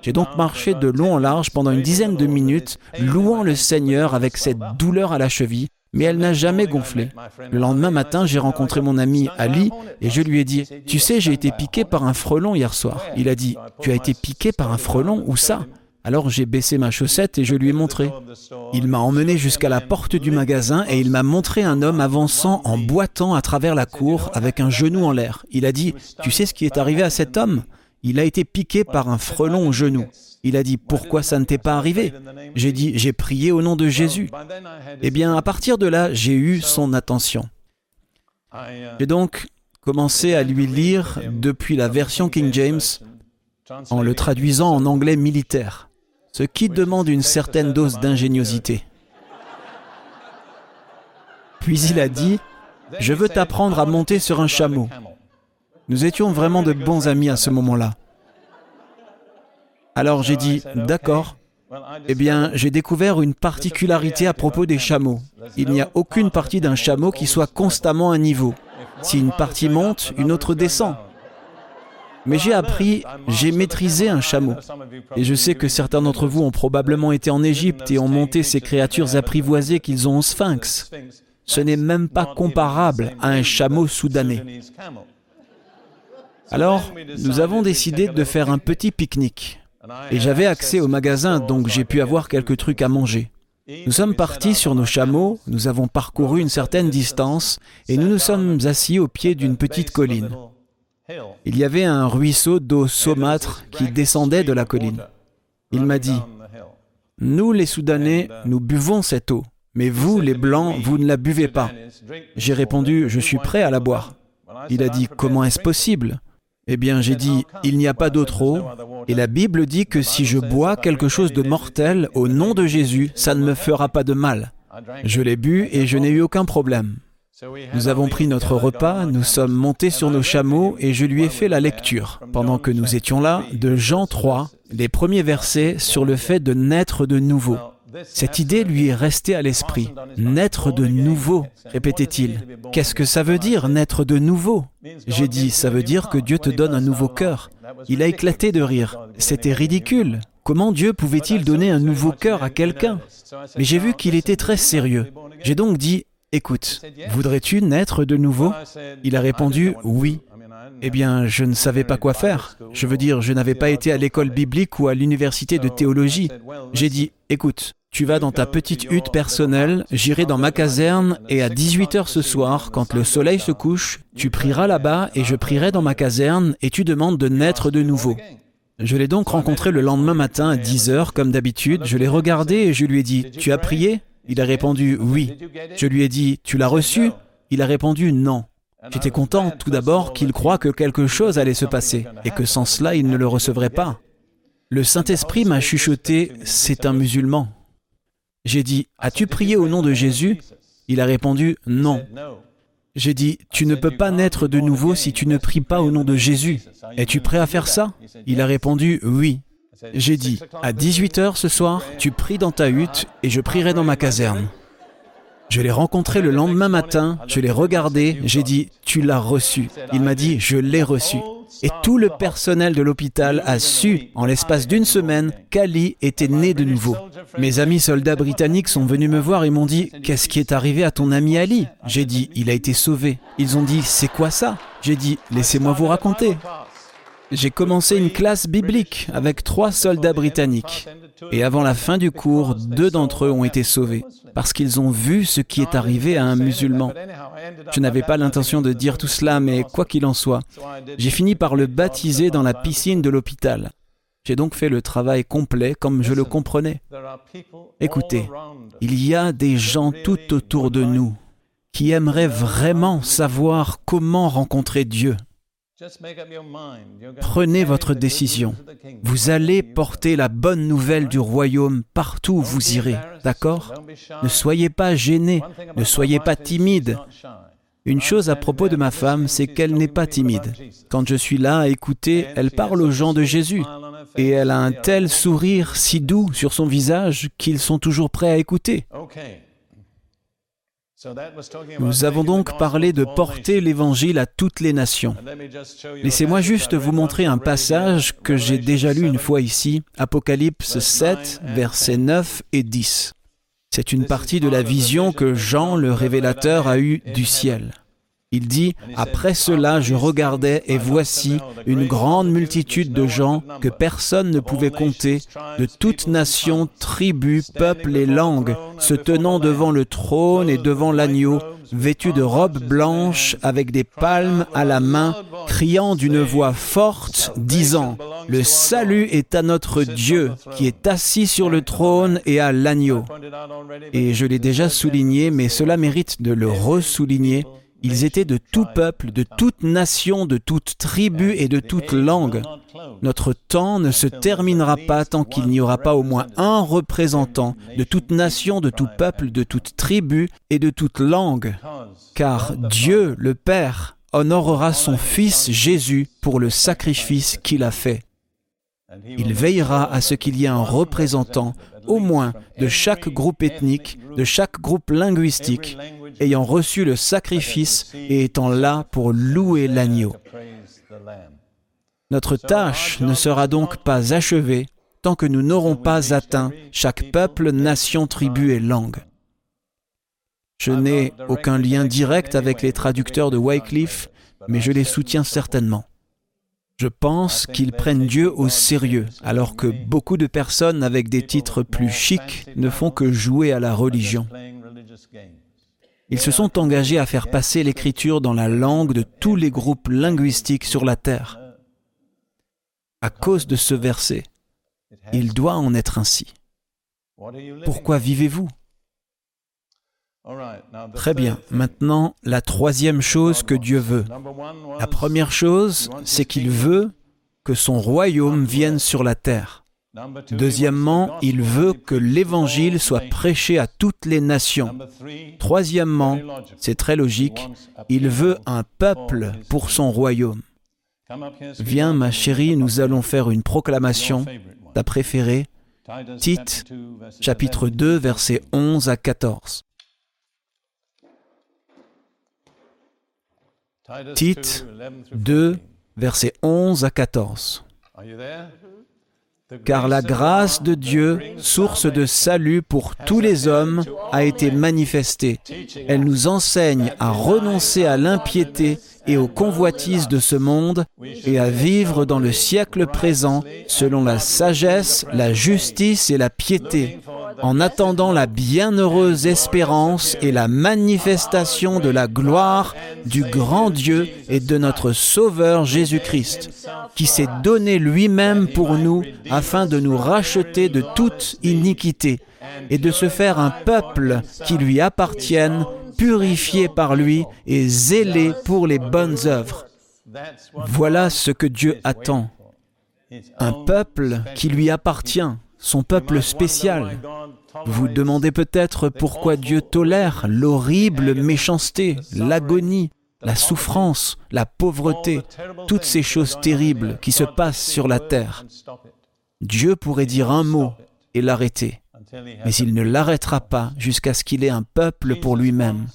J'ai donc marché de long en large pendant une dizaine de minutes, louant le Seigneur avec cette douleur à la cheville, mais elle n'a jamais gonflé. Le lendemain matin, j'ai rencontré mon ami Ali et je lui ai dit, tu sais, j'ai été piqué par un frelon hier soir. Il a dit, tu as été piqué par un frelon Où ça? Alors j'ai baissé ma chaussette et je lui ai montré. Il m'a emmené jusqu'à la porte du magasin et il m'a montré un homme avançant en boitant à travers la cour avec un genou en l'air. Il a dit, tu sais ce qui est arrivé à cet homme? Il a été piqué par un frelon au genou. Il a dit, pourquoi ça ne t'est pas arrivé? J'ai dit, j'ai prié au nom de Jésus. Eh bien, à partir de là, j'ai eu son attention. J'ai donc commencé à lui lire depuis la version King James en le traduisant en anglais militaire, ce qui demande une certaine dose d'ingéniosité. Puis il a dit, je veux t'apprendre à monter sur un chameau. Nous étions vraiment de bons amis à ce moment-là. Alors j'ai dit, d'accord. Eh bien, j'ai découvert une particularité à propos des chameaux. Il n'y a aucune partie d'un chameau qui soit constamment à niveau. Si une partie monte, une autre descend. Mais j'ai appris, j'ai maîtrisé un chameau. Et je sais que certains d'entre vous ont probablement été en Égypte et ont monté ces créatures apprivoisées qu'ils ont au sphinx. Ce n'est même pas comparable à un chameau soudanais. Alors, nous avons décidé de faire un petit pique-nique. Et j'avais accès au magasin, donc j'ai pu avoir quelques trucs à manger. Nous sommes partis sur nos chameaux, nous avons parcouru une certaine distance, et nous nous sommes assis au pied d'une petite colline. Il y avait un ruisseau d'eau saumâtre qui descendait de la colline. Il m'a dit, Nous les Soudanais, nous buvons cette eau, mais vous les Blancs, vous ne la buvez pas. J'ai répondu, Je suis prêt à la boire. Il a dit, Comment est-ce possible? Eh bien, j'ai dit, il n'y a pas d'autre eau, et la Bible dit que si je bois quelque chose de mortel au nom de Jésus, ça ne me fera pas de mal. Je l'ai bu et je n'ai eu aucun problème. Nous avons pris notre repas, nous sommes montés sur nos chameaux et je lui ai fait la lecture, pendant que nous étions là, de Jean 3, les premiers versets sur le fait de naître de nouveau. Cette idée lui est restée à l'esprit. Naître de nouveau, répétait-il. Qu'est-ce que ça veut dire, naître de nouveau? J'ai dit, ça veut dire que Dieu te donne un nouveau cœur. Il a éclaté de rire. C'était ridicule. Comment Dieu pouvait-il donner un nouveau cœur à quelqu'un? Mais j'ai vu qu'il était très sérieux. J'ai donc dit, écoute, voudrais-tu naître de nouveau? Il a répondu, oui. Eh bien, je ne savais pas quoi faire. Je veux dire, je n'avais pas été à l'école biblique ou à l'université de théologie. J'ai dit, écoute, tu vas dans ta petite hutte personnelle, j'irai dans ma caserne, et à 18h ce soir, quand le soleil se couche, tu prieras là-bas et je prierai dans ma caserne, et tu demandes de naître de nouveau. Je l'ai donc rencontré le lendemain matin à 10h, comme d'habitude, je l'ai regardé et je lui ai dit, Tu as prié? Il a répondu, Oui. Je lui ai dit, Tu l'as reçu? Il a répondu, Non. J'étais content tout d'abord qu'il croit que quelque chose allait se passer, et que sans cela il ne le recevrait pas. Le Saint-Esprit m'a chuchoté, C'est un musulman. J'ai dit, As-tu prié au nom de Jésus? Il a répondu, Non. J'ai dit, Tu ne peux pas naître de nouveau si tu ne pries pas au nom de Jésus. Es-tu prêt à faire ça? Il a répondu, Oui. J'ai dit, À 18h ce soir, tu pries dans ta hutte et je prierai dans ma caserne. Je l'ai rencontré le lendemain matin, je l'ai regardé, j'ai dit, Tu l'as reçu. Il m'a dit, Je l'ai reçu. Et tout le personnel de l'hôpital a su, en l'espace d'une semaine, qu'Ali était né de nouveau. Mes amis soldats britanniques sont venus me voir et m'ont dit Qu'est-ce qui est arrivé à ton ami Ali? J'ai dit Il a été sauvé. Ils ont dit C'est quoi ça? J'ai dit Laissez-moi vous raconter. J'ai commencé une classe biblique avec trois soldats britanniques. Et avant la fin du cours, deux d'entre eux ont été sauvés parce qu'ils ont vu ce qui est arrivé à un musulman. Je n'avais pas l'intention de dire tout cela, mais quoi qu'il en soit, j'ai fini par le baptiser dans la piscine de l'hôpital. J'ai donc fait le travail complet comme je le comprenais. Écoutez, il y a des gens tout autour de nous qui aimeraient vraiment savoir comment rencontrer Dieu. Prenez votre décision. Vous allez porter la bonne nouvelle du royaume partout où vous irez, d'accord? Ne soyez pas gênés, ne soyez pas timides. Une chose à propos de ma femme, c'est qu'elle n'est pas timide. Quand je suis là à écouter, elle parle aux gens de Jésus. Et elle a un tel sourire si doux sur son visage qu'ils sont toujours prêts à écouter. Nous avons donc parlé de porter l'Évangile à toutes les nations. Laissez-moi juste vous montrer un passage que j'ai déjà lu une fois ici, Apocalypse 7, versets 9 et 10. C'est une partie de la vision que Jean le révélateur a eue du ciel. Il dit, Après cela, je regardais et voici une grande multitude de gens que personne ne pouvait compter, de toutes nations, tribus, peuples et langues, se tenant devant le trône et devant l'agneau, vêtus de robes blanches avec des palmes à la main, criant d'une voix forte, disant, Le salut est à notre Dieu qui est assis sur le trône et à l'agneau. Et je l'ai déjà souligné, mais cela mérite de le ressouligner ils étaient de tout peuple, de toute nation, de toute tribu et de toute langue. Notre temps ne se terminera pas tant qu'il n'y aura pas au moins un représentant de toute nation, de tout peuple, de toute tribu et de toute langue. Car Dieu, le Père, honorera son Fils Jésus pour le sacrifice qu'il a fait. Il veillera à ce qu'il y ait un représentant, au moins, de chaque groupe ethnique, de chaque groupe linguistique, ayant reçu le sacrifice et étant là pour louer l'agneau. Notre tâche ne sera donc pas achevée tant que nous n'aurons pas atteint chaque peuple, nation, tribu et langue. Je n'ai aucun lien direct avec les traducteurs de Wycliffe, mais je les soutiens certainement. Je pense qu'ils prennent Dieu au sérieux, alors que beaucoup de personnes avec des titres plus chics ne font que jouer à la religion. Ils se sont engagés à faire passer l'écriture dans la langue de tous les groupes linguistiques sur la Terre. À cause de ce verset, il doit en être ainsi. Pourquoi vivez-vous Très bien. Maintenant, la troisième chose que Dieu veut. La première chose, c'est qu'il veut que son royaume vienne sur la terre. Deuxièmement, il veut que l'Évangile soit prêché à toutes les nations. Troisièmement, c'est très logique, il veut un peuple pour son royaume. Viens, ma chérie, nous allons faire une proclamation, ta préférée. Tite, chapitre 2, versets 11 à 14. Tite 2, versets 11 à 14. Car la grâce de Dieu, source de salut pour tous les hommes, a été manifestée. Elle nous enseigne à renoncer à l'impiété et aux convoitises de ce monde et à vivre dans le siècle présent selon la sagesse, la justice et la piété, en attendant la bienheureuse espérance et la manifestation de la gloire du grand Dieu et de notre Sauveur Jésus-Christ, qui s'est donné lui-même pour nous afin de nous racheter de toute iniquité et de se faire un peuple qui lui appartienne purifié par lui et zélé pour les bonnes œuvres. Voilà ce que Dieu attend. Un peuple qui lui appartient, son peuple spécial. Vous vous demandez peut-être pourquoi Dieu tolère l'horrible méchanceté, l'agonie, la souffrance, la pauvreté, toutes ces choses terribles qui se passent sur la terre. Dieu pourrait dire un mot et l'arrêter mais il ne l'arrêtera pas jusqu'à ce qu'il ait un peuple pour lui-même.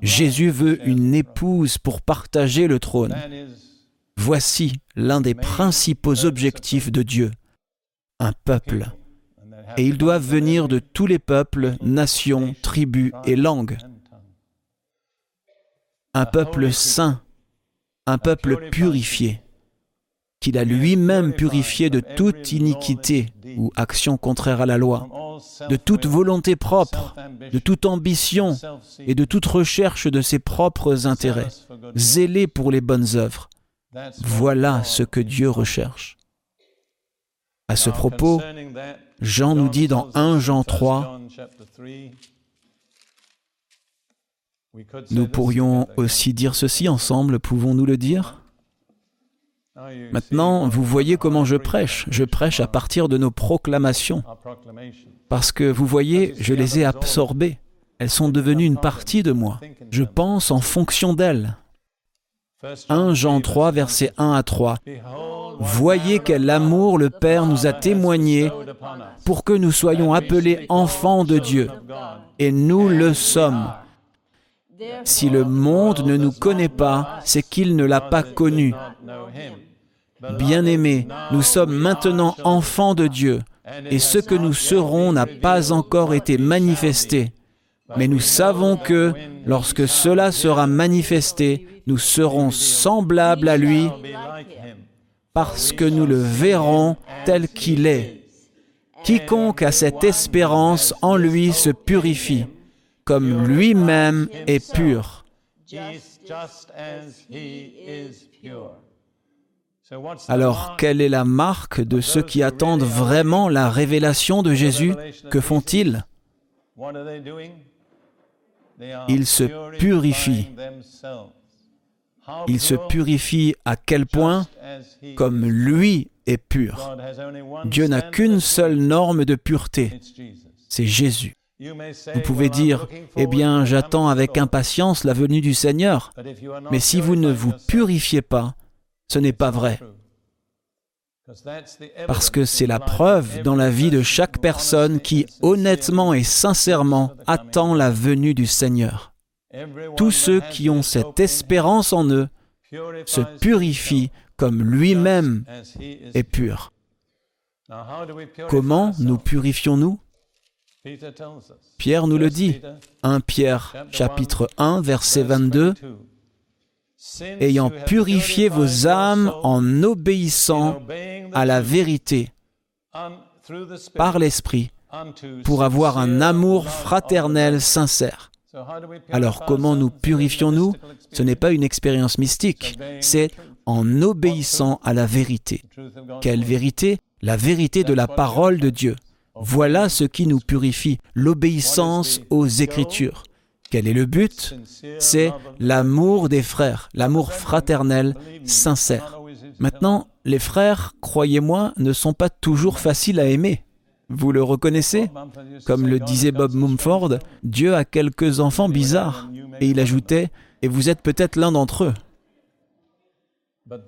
Jésus veut une épouse pour partager le trône. Voici l'un des principaux objectifs de Dieu, un peuple. Et ils doivent venir de tous les peuples, nations, tribus et langues. Un peuple saint, un peuple purifié, qu'il a lui-même purifié de toute iniquité ou action contraire à la loi de toute volonté propre, de toute ambition et de toute recherche de ses propres intérêts, zélé pour les bonnes œuvres. Voilà ce que Dieu recherche. À ce propos, Jean nous dit dans 1 Jean 3, nous pourrions aussi dire ceci ensemble, pouvons-nous le dire? Maintenant, vous voyez comment je prêche. Je prêche à partir de nos proclamations. Parce que, vous voyez, je les ai absorbées. Elles sont devenues une partie de moi. Je pense en fonction d'elles. 1 Jean 3, versets 1 à 3. Voyez quel amour le Père nous a témoigné pour que nous soyons appelés enfants de Dieu. Et nous le sommes. Si le monde ne nous connaît pas, c'est qu'il ne l'a pas connu. Bien-aimés, nous sommes maintenant enfants de Dieu, et ce que nous serons n'a pas encore été manifesté. Mais nous savons que, lorsque cela sera manifesté, nous serons semblables à lui, parce que nous le verrons tel qu'il est. Quiconque a cette espérance en lui se purifie, comme lui-même est pur. Alors, quelle est la marque de ceux qui attendent vraiment la révélation de Jésus? Que font-ils? Ils se purifient. Ils se purifient à quel point? Comme lui est pur. Dieu n'a qu'une seule norme de pureté, c'est Jésus. Vous pouvez dire, eh bien, j'attends avec impatience la venue du Seigneur, mais si vous ne vous purifiez pas, ce n'est pas vrai. Parce que c'est la preuve dans la vie de chaque personne qui, honnêtement et sincèrement, attend la venue du Seigneur. Tous ceux qui ont cette espérance en eux se purifient comme lui-même est pur. Comment nous purifions-nous? Pierre nous le dit. 1 Pierre chapitre 1 verset 22 ayant purifié vos âmes en obéissant à la vérité. par l'Esprit, pour avoir un amour fraternel sincère. Alors comment nous purifions-nous? Ce n'est pas une expérience mystique, c'est en obéissant à la vérité. Quelle vérité? La vérité de la parole de Dieu. Voilà ce qui nous purifie, l'obéissance aux Écritures. Quel est le but? C'est l'amour des frères, l'amour fraternel, sincère. Maintenant, les frères, croyez-moi, ne sont pas toujours faciles à aimer. Vous le reconnaissez? Comme le disait Bob Mumford, Dieu a quelques enfants bizarres. Et il ajoutait, et vous êtes peut-être l'un d'entre eux.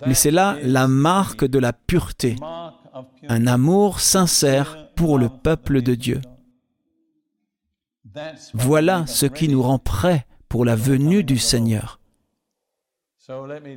Mais c'est là la marque de la pureté, un amour sincère pour le peuple de Dieu. Voilà ce qui nous rend prêts pour la venue du Seigneur.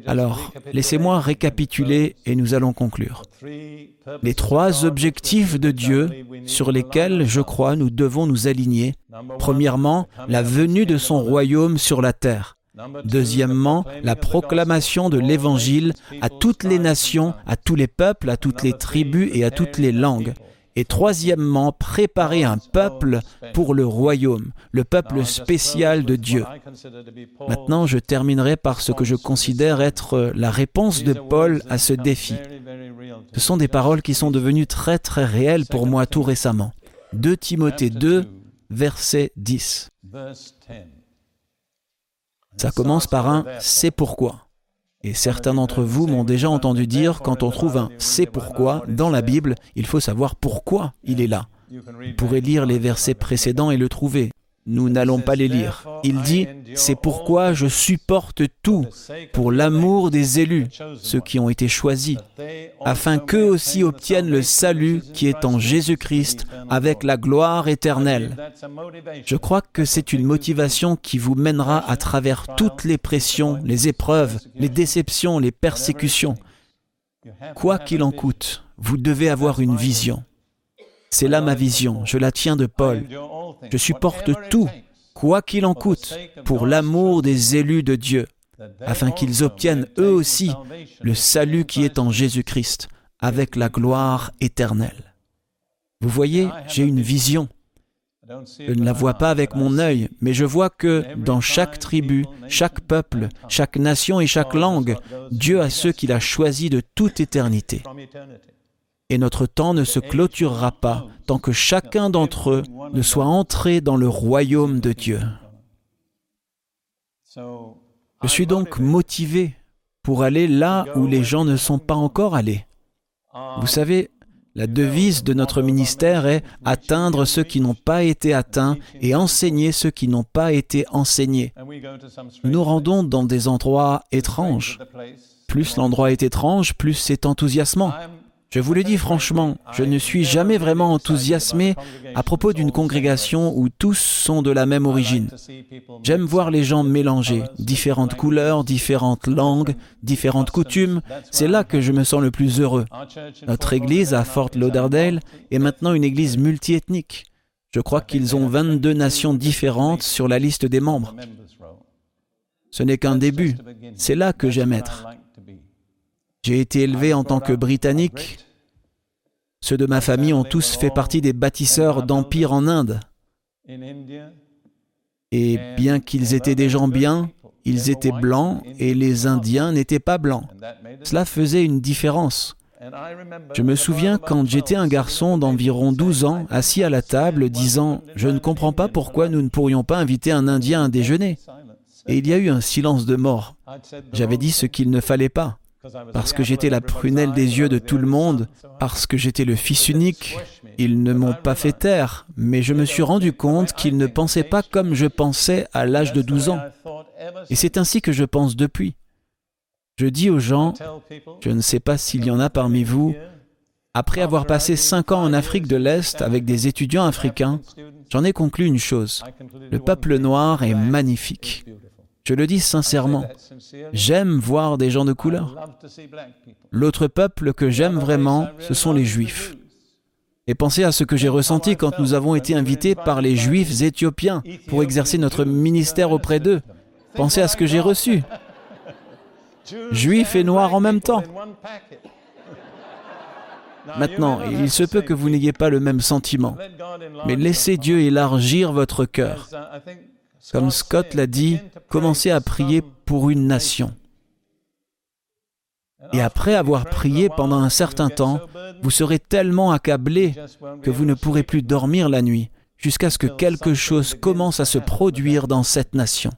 Alors, laissez-moi récapituler et nous allons conclure. Les trois objectifs de Dieu sur lesquels, je crois, nous devons nous aligner. Premièrement, la venue de son royaume sur la terre. Deuxièmement, la proclamation de l'Évangile à toutes les nations, à tous les peuples, à toutes les tribus et à toutes les langues. Et troisièmement, préparer un peuple pour le royaume, le peuple spécial de Dieu. Maintenant, je terminerai par ce que je considère être la réponse de Paul à ce défi. Ce sont des paroles qui sont devenues très très réelles pour moi tout récemment. 2 Timothée 2, verset 10. Ça commence par un c'est pourquoi. Et certains d'entre vous m'ont déjà entendu dire, quand on trouve un c'est pourquoi dans la Bible, il faut savoir pourquoi il est là. Vous pourrez lire les versets précédents et le trouver. Nous n'allons pas les lire. Il dit, C'est pourquoi je supporte tout pour l'amour des élus, ceux qui ont été choisis, afin qu'eux aussi obtiennent le salut qui est en Jésus-Christ avec la gloire éternelle. Je crois que c'est une motivation qui vous mènera à travers toutes les pressions, les épreuves, les déceptions, les persécutions. Quoi qu'il en coûte, vous devez avoir une vision. C'est là ma vision, je la tiens de Paul. Je supporte tout, quoi qu'il en coûte, pour l'amour des élus de Dieu, afin qu'ils obtiennent eux aussi le salut qui est en Jésus-Christ, avec la gloire éternelle. Vous voyez, j'ai une vision. Je ne la vois pas avec mon œil, mais je vois que dans chaque tribu, chaque peuple, chaque nation et chaque langue, Dieu a ceux qu'il a choisis de toute éternité et notre temps ne se clôturera pas tant que chacun d'entre eux ne soit entré dans le royaume de Dieu. Je suis donc motivé pour aller là où les gens ne sont pas encore allés. Vous savez, la devise de notre ministère est atteindre ceux qui n'ont pas été atteints et enseigner ceux qui n'ont pas été enseignés. Nous nous rendons dans des endroits étranges. Plus l'endroit est étrange, plus c'est enthousiasmant. Je vous le dis franchement, je ne suis jamais vraiment enthousiasmé à propos d'une congrégation où tous sont de la même origine. J'aime voir les gens mélanger, différentes couleurs, différentes langues, différentes coutumes. C'est là que je me sens le plus heureux. Notre église à Fort Lauderdale est maintenant une église multiethnique. Je crois qu'ils ont 22 nations différentes sur la liste des membres. Ce n'est qu'un début. C'est là que j'aime être. J'ai été élevé en tant que Britannique. Ceux de ma famille ont tous fait partie des bâtisseurs d'empires en Inde. Et bien qu'ils étaient des gens bien, ils étaient blancs et les Indiens n'étaient pas blancs. Cela faisait une différence. Je me souviens quand j'étais un garçon d'environ 12 ans, assis à la table, disant ⁇ Je ne comprends pas pourquoi nous ne pourrions pas inviter un Indien à déjeuner ⁇ Et il y a eu un silence de mort. J'avais dit ce qu'il ne fallait pas parce que j'étais la prunelle des yeux de tout le monde, parce que j'étais le fils unique. Ils ne m'ont pas fait taire, mais je me suis rendu compte qu'ils ne pensaient pas comme je pensais à l'âge de 12 ans. Et c'est ainsi que je pense depuis. Je dis aux gens, je ne sais pas s'il y en a parmi vous, après avoir passé cinq ans en Afrique de l'Est avec des étudiants africains, j'en ai conclu une chose. Le peuple noir est magnifique. Je le dis sincèrement. J'aime voir des gens de couleur. L'autre peuple que j'aime vraiment, ce sont les Juifs. Et pensez à ce que j'ai ressenti quand nous avons été invités par les Juifs éthiopiens pour exercer notre ministère auprès d'eux. Pensez à ce que j'ai reçu. Juifs et noirs en même temps. Maintenant, il se peut que vous n'ayez pas le même sentiment, mais laissez Dieu élargir votre cœur. Comme Scott l'a dit, commencez à prier pour une nation. Et après avoir prié pendant un certain temps, vous serez tellement accablé que vous ne pourrez plus dormir la nuit jusqu'à ce que quelque chose commence à se produire dans cette nation.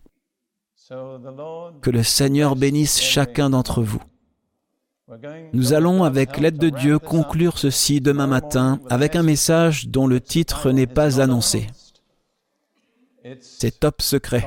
Que le Seigneur bénisse chacun d'entre vous. Nous allons, avec l'aide de Dieu, conclure ceci demain matin avec un message dont le titre n'est pas annoncé. C'est top secret.